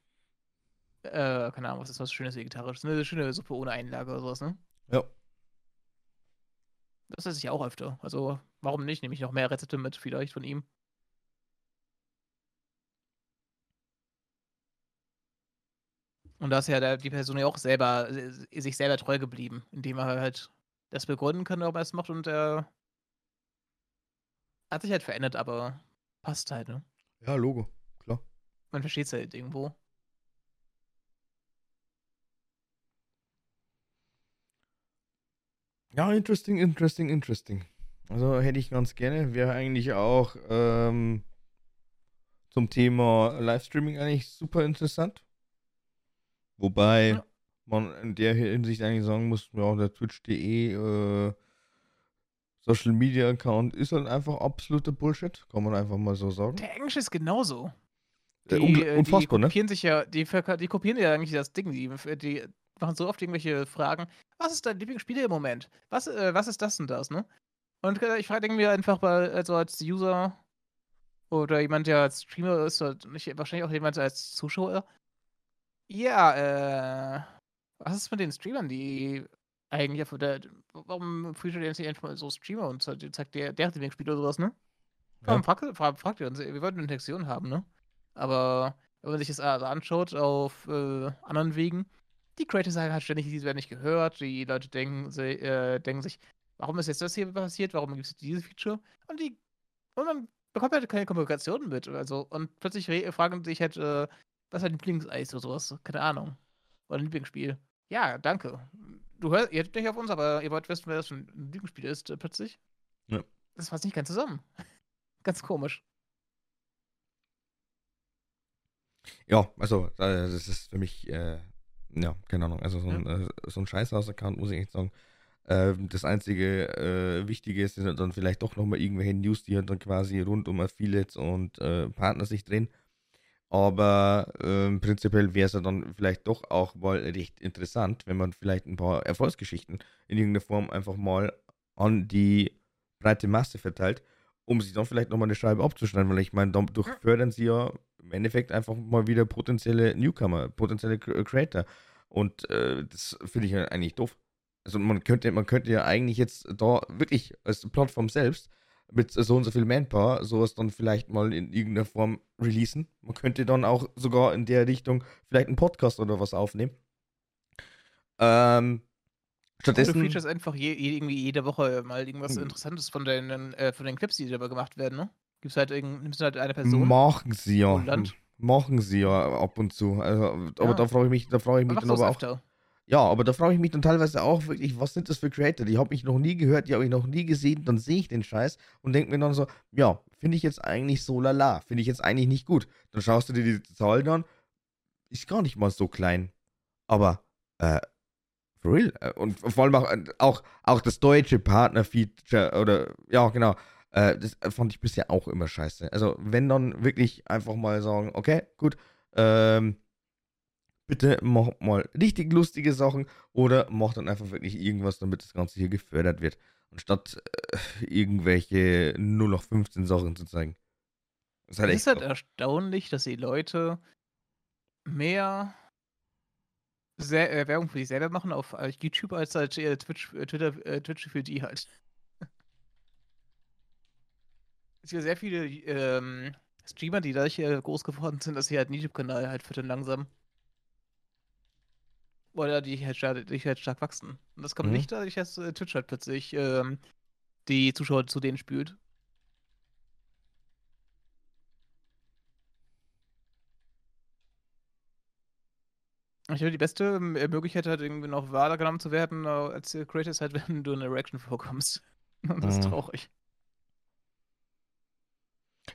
äh, keine Ahnung, was ist was Schönes Vegetarisches? Eine schöne Suppe ohne Einlage oder sowas, ne? Ja. Das esse ich auch öfter. Also, warum nicht? Nehme ich noch mehr Rezepte mit, vielleicht von ihm. Und da ist ja die Person ja auch selber, äh, sich selber treu geblieben, indem er halt das begründen kann, ob er es macht und er hat sich halt verändert, aber passt halt, ne? Ja, Logo, klar. Man versteht es halt irgendwo. Ja, interesting, interesting, interesting. Also hätte ich ganz gerne. Wäre eigentlich auch ähm, zum Thema Livestreaming eigentlich super interessant. Wobei ja. man in der Hinsicht eigentlich sagen muss, ja, der Twitch.de äh, Social Media Account ist halt einfach absoluter Bullshit. Kann man einfach mal so sagen. Der Englisch ist genauso. Die, äh, unfassbar, die kopieren ne? sich ja, die, die kopieren ja eigentlich das Ding. Die, die machen so oft irgendwelche Fragen. Was ist dein Lieblingsspiel im Moment? Was, äh, was ist das und das, ne? Und äh, ich frage mir einfach mal, also als User oder jemand, der als Streamer ist, oder nicht, wahrscheinlich auch jemand als Zuschauer. Ja, äh, was ist mit den Streamern, die eigentlich auf der, warum featuret ihr nicht einfach mal so Streamer und zeigt der, der Lieblingsspiel oder sowas, ne? Ja. Fragt, fragt, fragt ihr uns, wir wollten eine Interaktion haben, ne? Aber wenn man sich das anschaut auf äh, anderen Wegen, die Creator sagen halt ständig, die werden nicht gehört. Die Leute denken, sie, äh, denken sich, warum ist jetzt das hier passiert? Warum gibt es diese Feature? Und die und man bekommt halt keine Kommunikation mit. Also, und plötzlich fragen sich halt, äh, was dein Lieblingseis oder sowas? Keine Ahnung. Oder ein Lieblingsspiel. Ja, danke. Du hörst, ihr hört nicht auf uns, aber ihr wollt wissen, wer das für ein Lieblingsspiel ist, äh, plötzlich. Ja. Das passt nicht ganz zusammen. ganz komisch. Ja, also, äh, das ist für mich äh, ja, keine Ahnung. Also so ein, ja. äh, so ein Scheißhaus-Account, muss ich echt sagen. Äh, das einzige äh, Wichtige ist, sind dann vielleicht doch nochmal irgendwelche News, die halt dann quasi rund um Affiliates und äh, Partner sich drehen. Aber ähm, prinzipiell wäre es ja dann vielleicht doch auch mal recht interessant, wenn man vielleicht ein paar Erfolgsgeschichten in irgendeiner Form einfach mal an die breite Masse verteilt, um sich dann vielleicht nochmal eine Scheibe abzuschneiden, weil ich meine, dadurch fördern sie ja im Endeffekt einfach mal wieder potenzielle Newcomer, potenzielle Creator. Und äh, das finde ich eigentlich doof. Also man könnte, man könnte ja eigentlich jetzt da wirklich als Plattform selbst mit so und so viel Manpower sowas dann vielleicht mal in irgendeiner Form releasen. Man könnte dann auch sogar in der Richtung vielleicht einen Podcast oder was aufnehmen. Ähm, stattdessen. Du features einfach je, irgendwie jede Woche mal irgendwas hm. Interessantes von den, äh, von den Clips, die dabei gemacht werden, ne? Gibt's halt, nimmst du halt eine Person. Machen sie ja. Machen sie ja ab und zu. Also, aber ja. da frage ich mich, da frage ich mich dann aber auch. Öfter. Ja, aber da frage ich mich dann teilweise auch wirklich, was sind das für Creator? Die habe ich noch nie gehört, die habe ich noch nie gesehen, dann sehe ich den Scheiß und denke mir dann so, ja, finde ich jetzt eigentlich so lala, finde ich jetzt eigentlich nicht gut. Dann schaust du dir die Zahlen an, ist gar nicht mal so klein. Aber, äh, For real. Äh, und vor allem auch, auch, auch das deutsche Partner-Feature oder, ja, genau. Äh, das fand ich bisher auch immer scheiße. Also, wenn dann wirklich einfach mal sagen, okay, gut, ähm, bitte mach mal richtig lustige Sachen oder mach dann einfach wirklich irgendwas, damit das Ganze hier gefördert wird. Anstatt äh, irgendwelche nur noch 15 Sachen zu zeigen. Das ist halt, ist halt erstaunlich, dass die Leute mehr sehr, äh, Werbung für sich selber machen auf äh, YouTube als halt äh, Twitch, Twitter, Twitch für die halt. es gibt sehr viele ähm, Streamer, die dadurch groß geworden sind, dass sie halt einen YouTube-Kanal halt füttern langsam. Oder die halt, die halt stark wachsen. Und das kommt mhm. nicht dadurch, dass äh, Twitch halt plötzlich ähm, die Zuschauer zu denen spült. Ich glaube, die beste ähm, Möglichkeit halt irgendwie noch wahrgenommen zu werden äh, als Creator ist halt, wenn du in eine Reaction vorkommst. das ist mhm. traurig.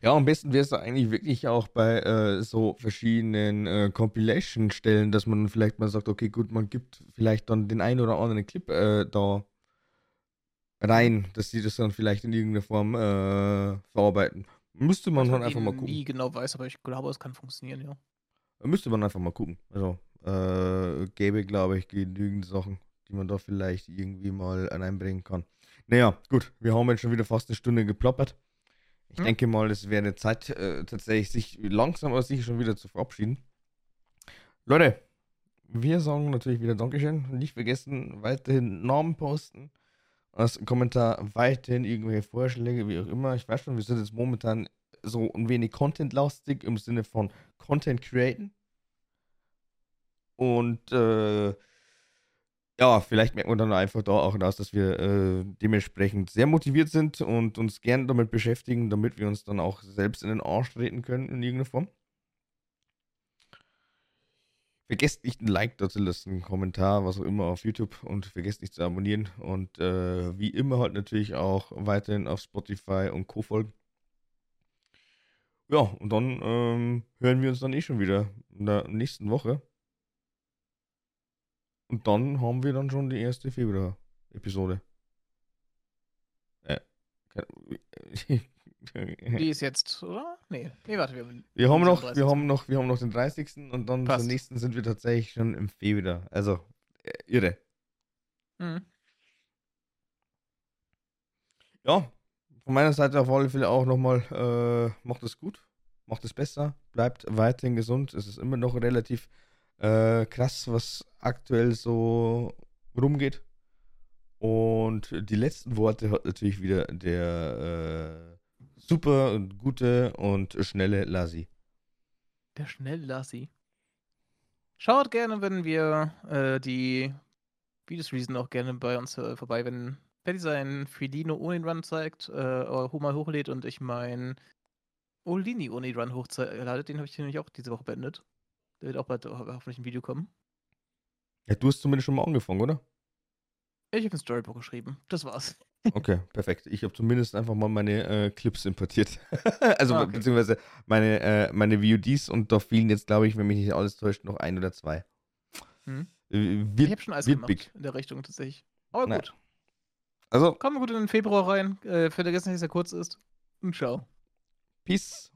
Ja, am besten wäre es eigentlich wirklich auch bei äh, so verschiedenen äh, Compilation-Stellen, dass man vielleicht mal sagt, okay, gut, man gibt vielleicht dann den einen oder anderen Clip äh, da rein, dass sie das dann vielleicht in irgendeiner Form äh, verarbeiten. Müsste man dann einfach mal gucken. nie genau weiß, aber ich glaube, es kann funktionieren, ja. Müsste man einfach mal gucken. Also, äh, gäbe, glaube ich, genügend Sachen, die man da vielleicht irgendwie mal einbringen kann. Naja, gut, wir haben jetzt schon wieder fast eine Stunde geploppert. Ich hm? denke mal, es wäre Zeit, äh, tatsächlich sich langsam aber sicher schon wieder zu verabschieden. Leute, wir sagen natürlich wieder Dankeschön. Nicht vergessen, weiterhin Namen posten. Als Kommentar weiterhin irgendwelche Vorschläge, wie auch immer. Ich weiß schon, wir sind jetzt momentan so ein wenig Content-lastig im Sinne von Content createn. Und äh, ja, vielleicht merkt man dann einfach da auch aus, dass wir äh, dementsprechend sehr motiviert sind und uns gern damit beschäftigen, damit wir uns dann auch selbst in den Arsch treten können in irgendeiner Form. Vergesst nicht ein Like dazu lassen, einen Kommentar, was auch immer auf YouTube und vergesst nicht zu abonnieren und äh, wie immer halt natürlich auch weiterhin auf Spotify und Co. folgen. Ja, und dann ähm, hören wir uns dann eh schon wieder in der nächsten Woche. Und dann haben wir dann schon die erste Februar-Episode. Äh, die ist jetzt, oder? Nee, nee, warte, wir haben, wir haben noch, wir haben noch, wir haben noch den 30. und dann Passt. zum nächsten sind wir tatsächlich schon im Februar. Also, äh, irre. Mhm. Ja, von meiner Seite auf alle Fälle auch nochmal, äh, macht es gut, macht es besser, bleibt weiterhin gesund. Es ist immer noch relativ äh, krass, was aktuell so rumgeht. Und die letzten Worte hat natürlich wieder der äh, super und gute und schnelle Lassi. Der schnelle Lassi. Schaut gerne, wenn wir äh, die Videos Reason auch gerne bei uns äh, vorbei, wenn Patty sein Filino ohne Run zeigt, äh, mal hochlädt und ich mein Olini ohne Run hochladet. Den habe ich nämlich auch diese Woche beendet. Der wird auch bald hoffentlich ein Video kommen. Ja, du hast zumindest schon mal angefangen, oder? Ich habe ein Storybook geschrieben. Das war's. Okay, perfekt. Ich habe zumindest einfach mal meine äh, Clips importiert. also, ah, okay. beziehungsweise meine, äh, meine VODs und da fehlen jetzt, glaube ich, wenn mich nicht alles täuscht, noch ein oder zwei. Hm. Äh, wird, ich habe schon alles gemacht big. in der Richtung tatsächlich. Aber Na. gut. Also. Kommen wir gut in den Februar rein. Äh, vergessen, dass ja kurz ist. Und ciao. Peace.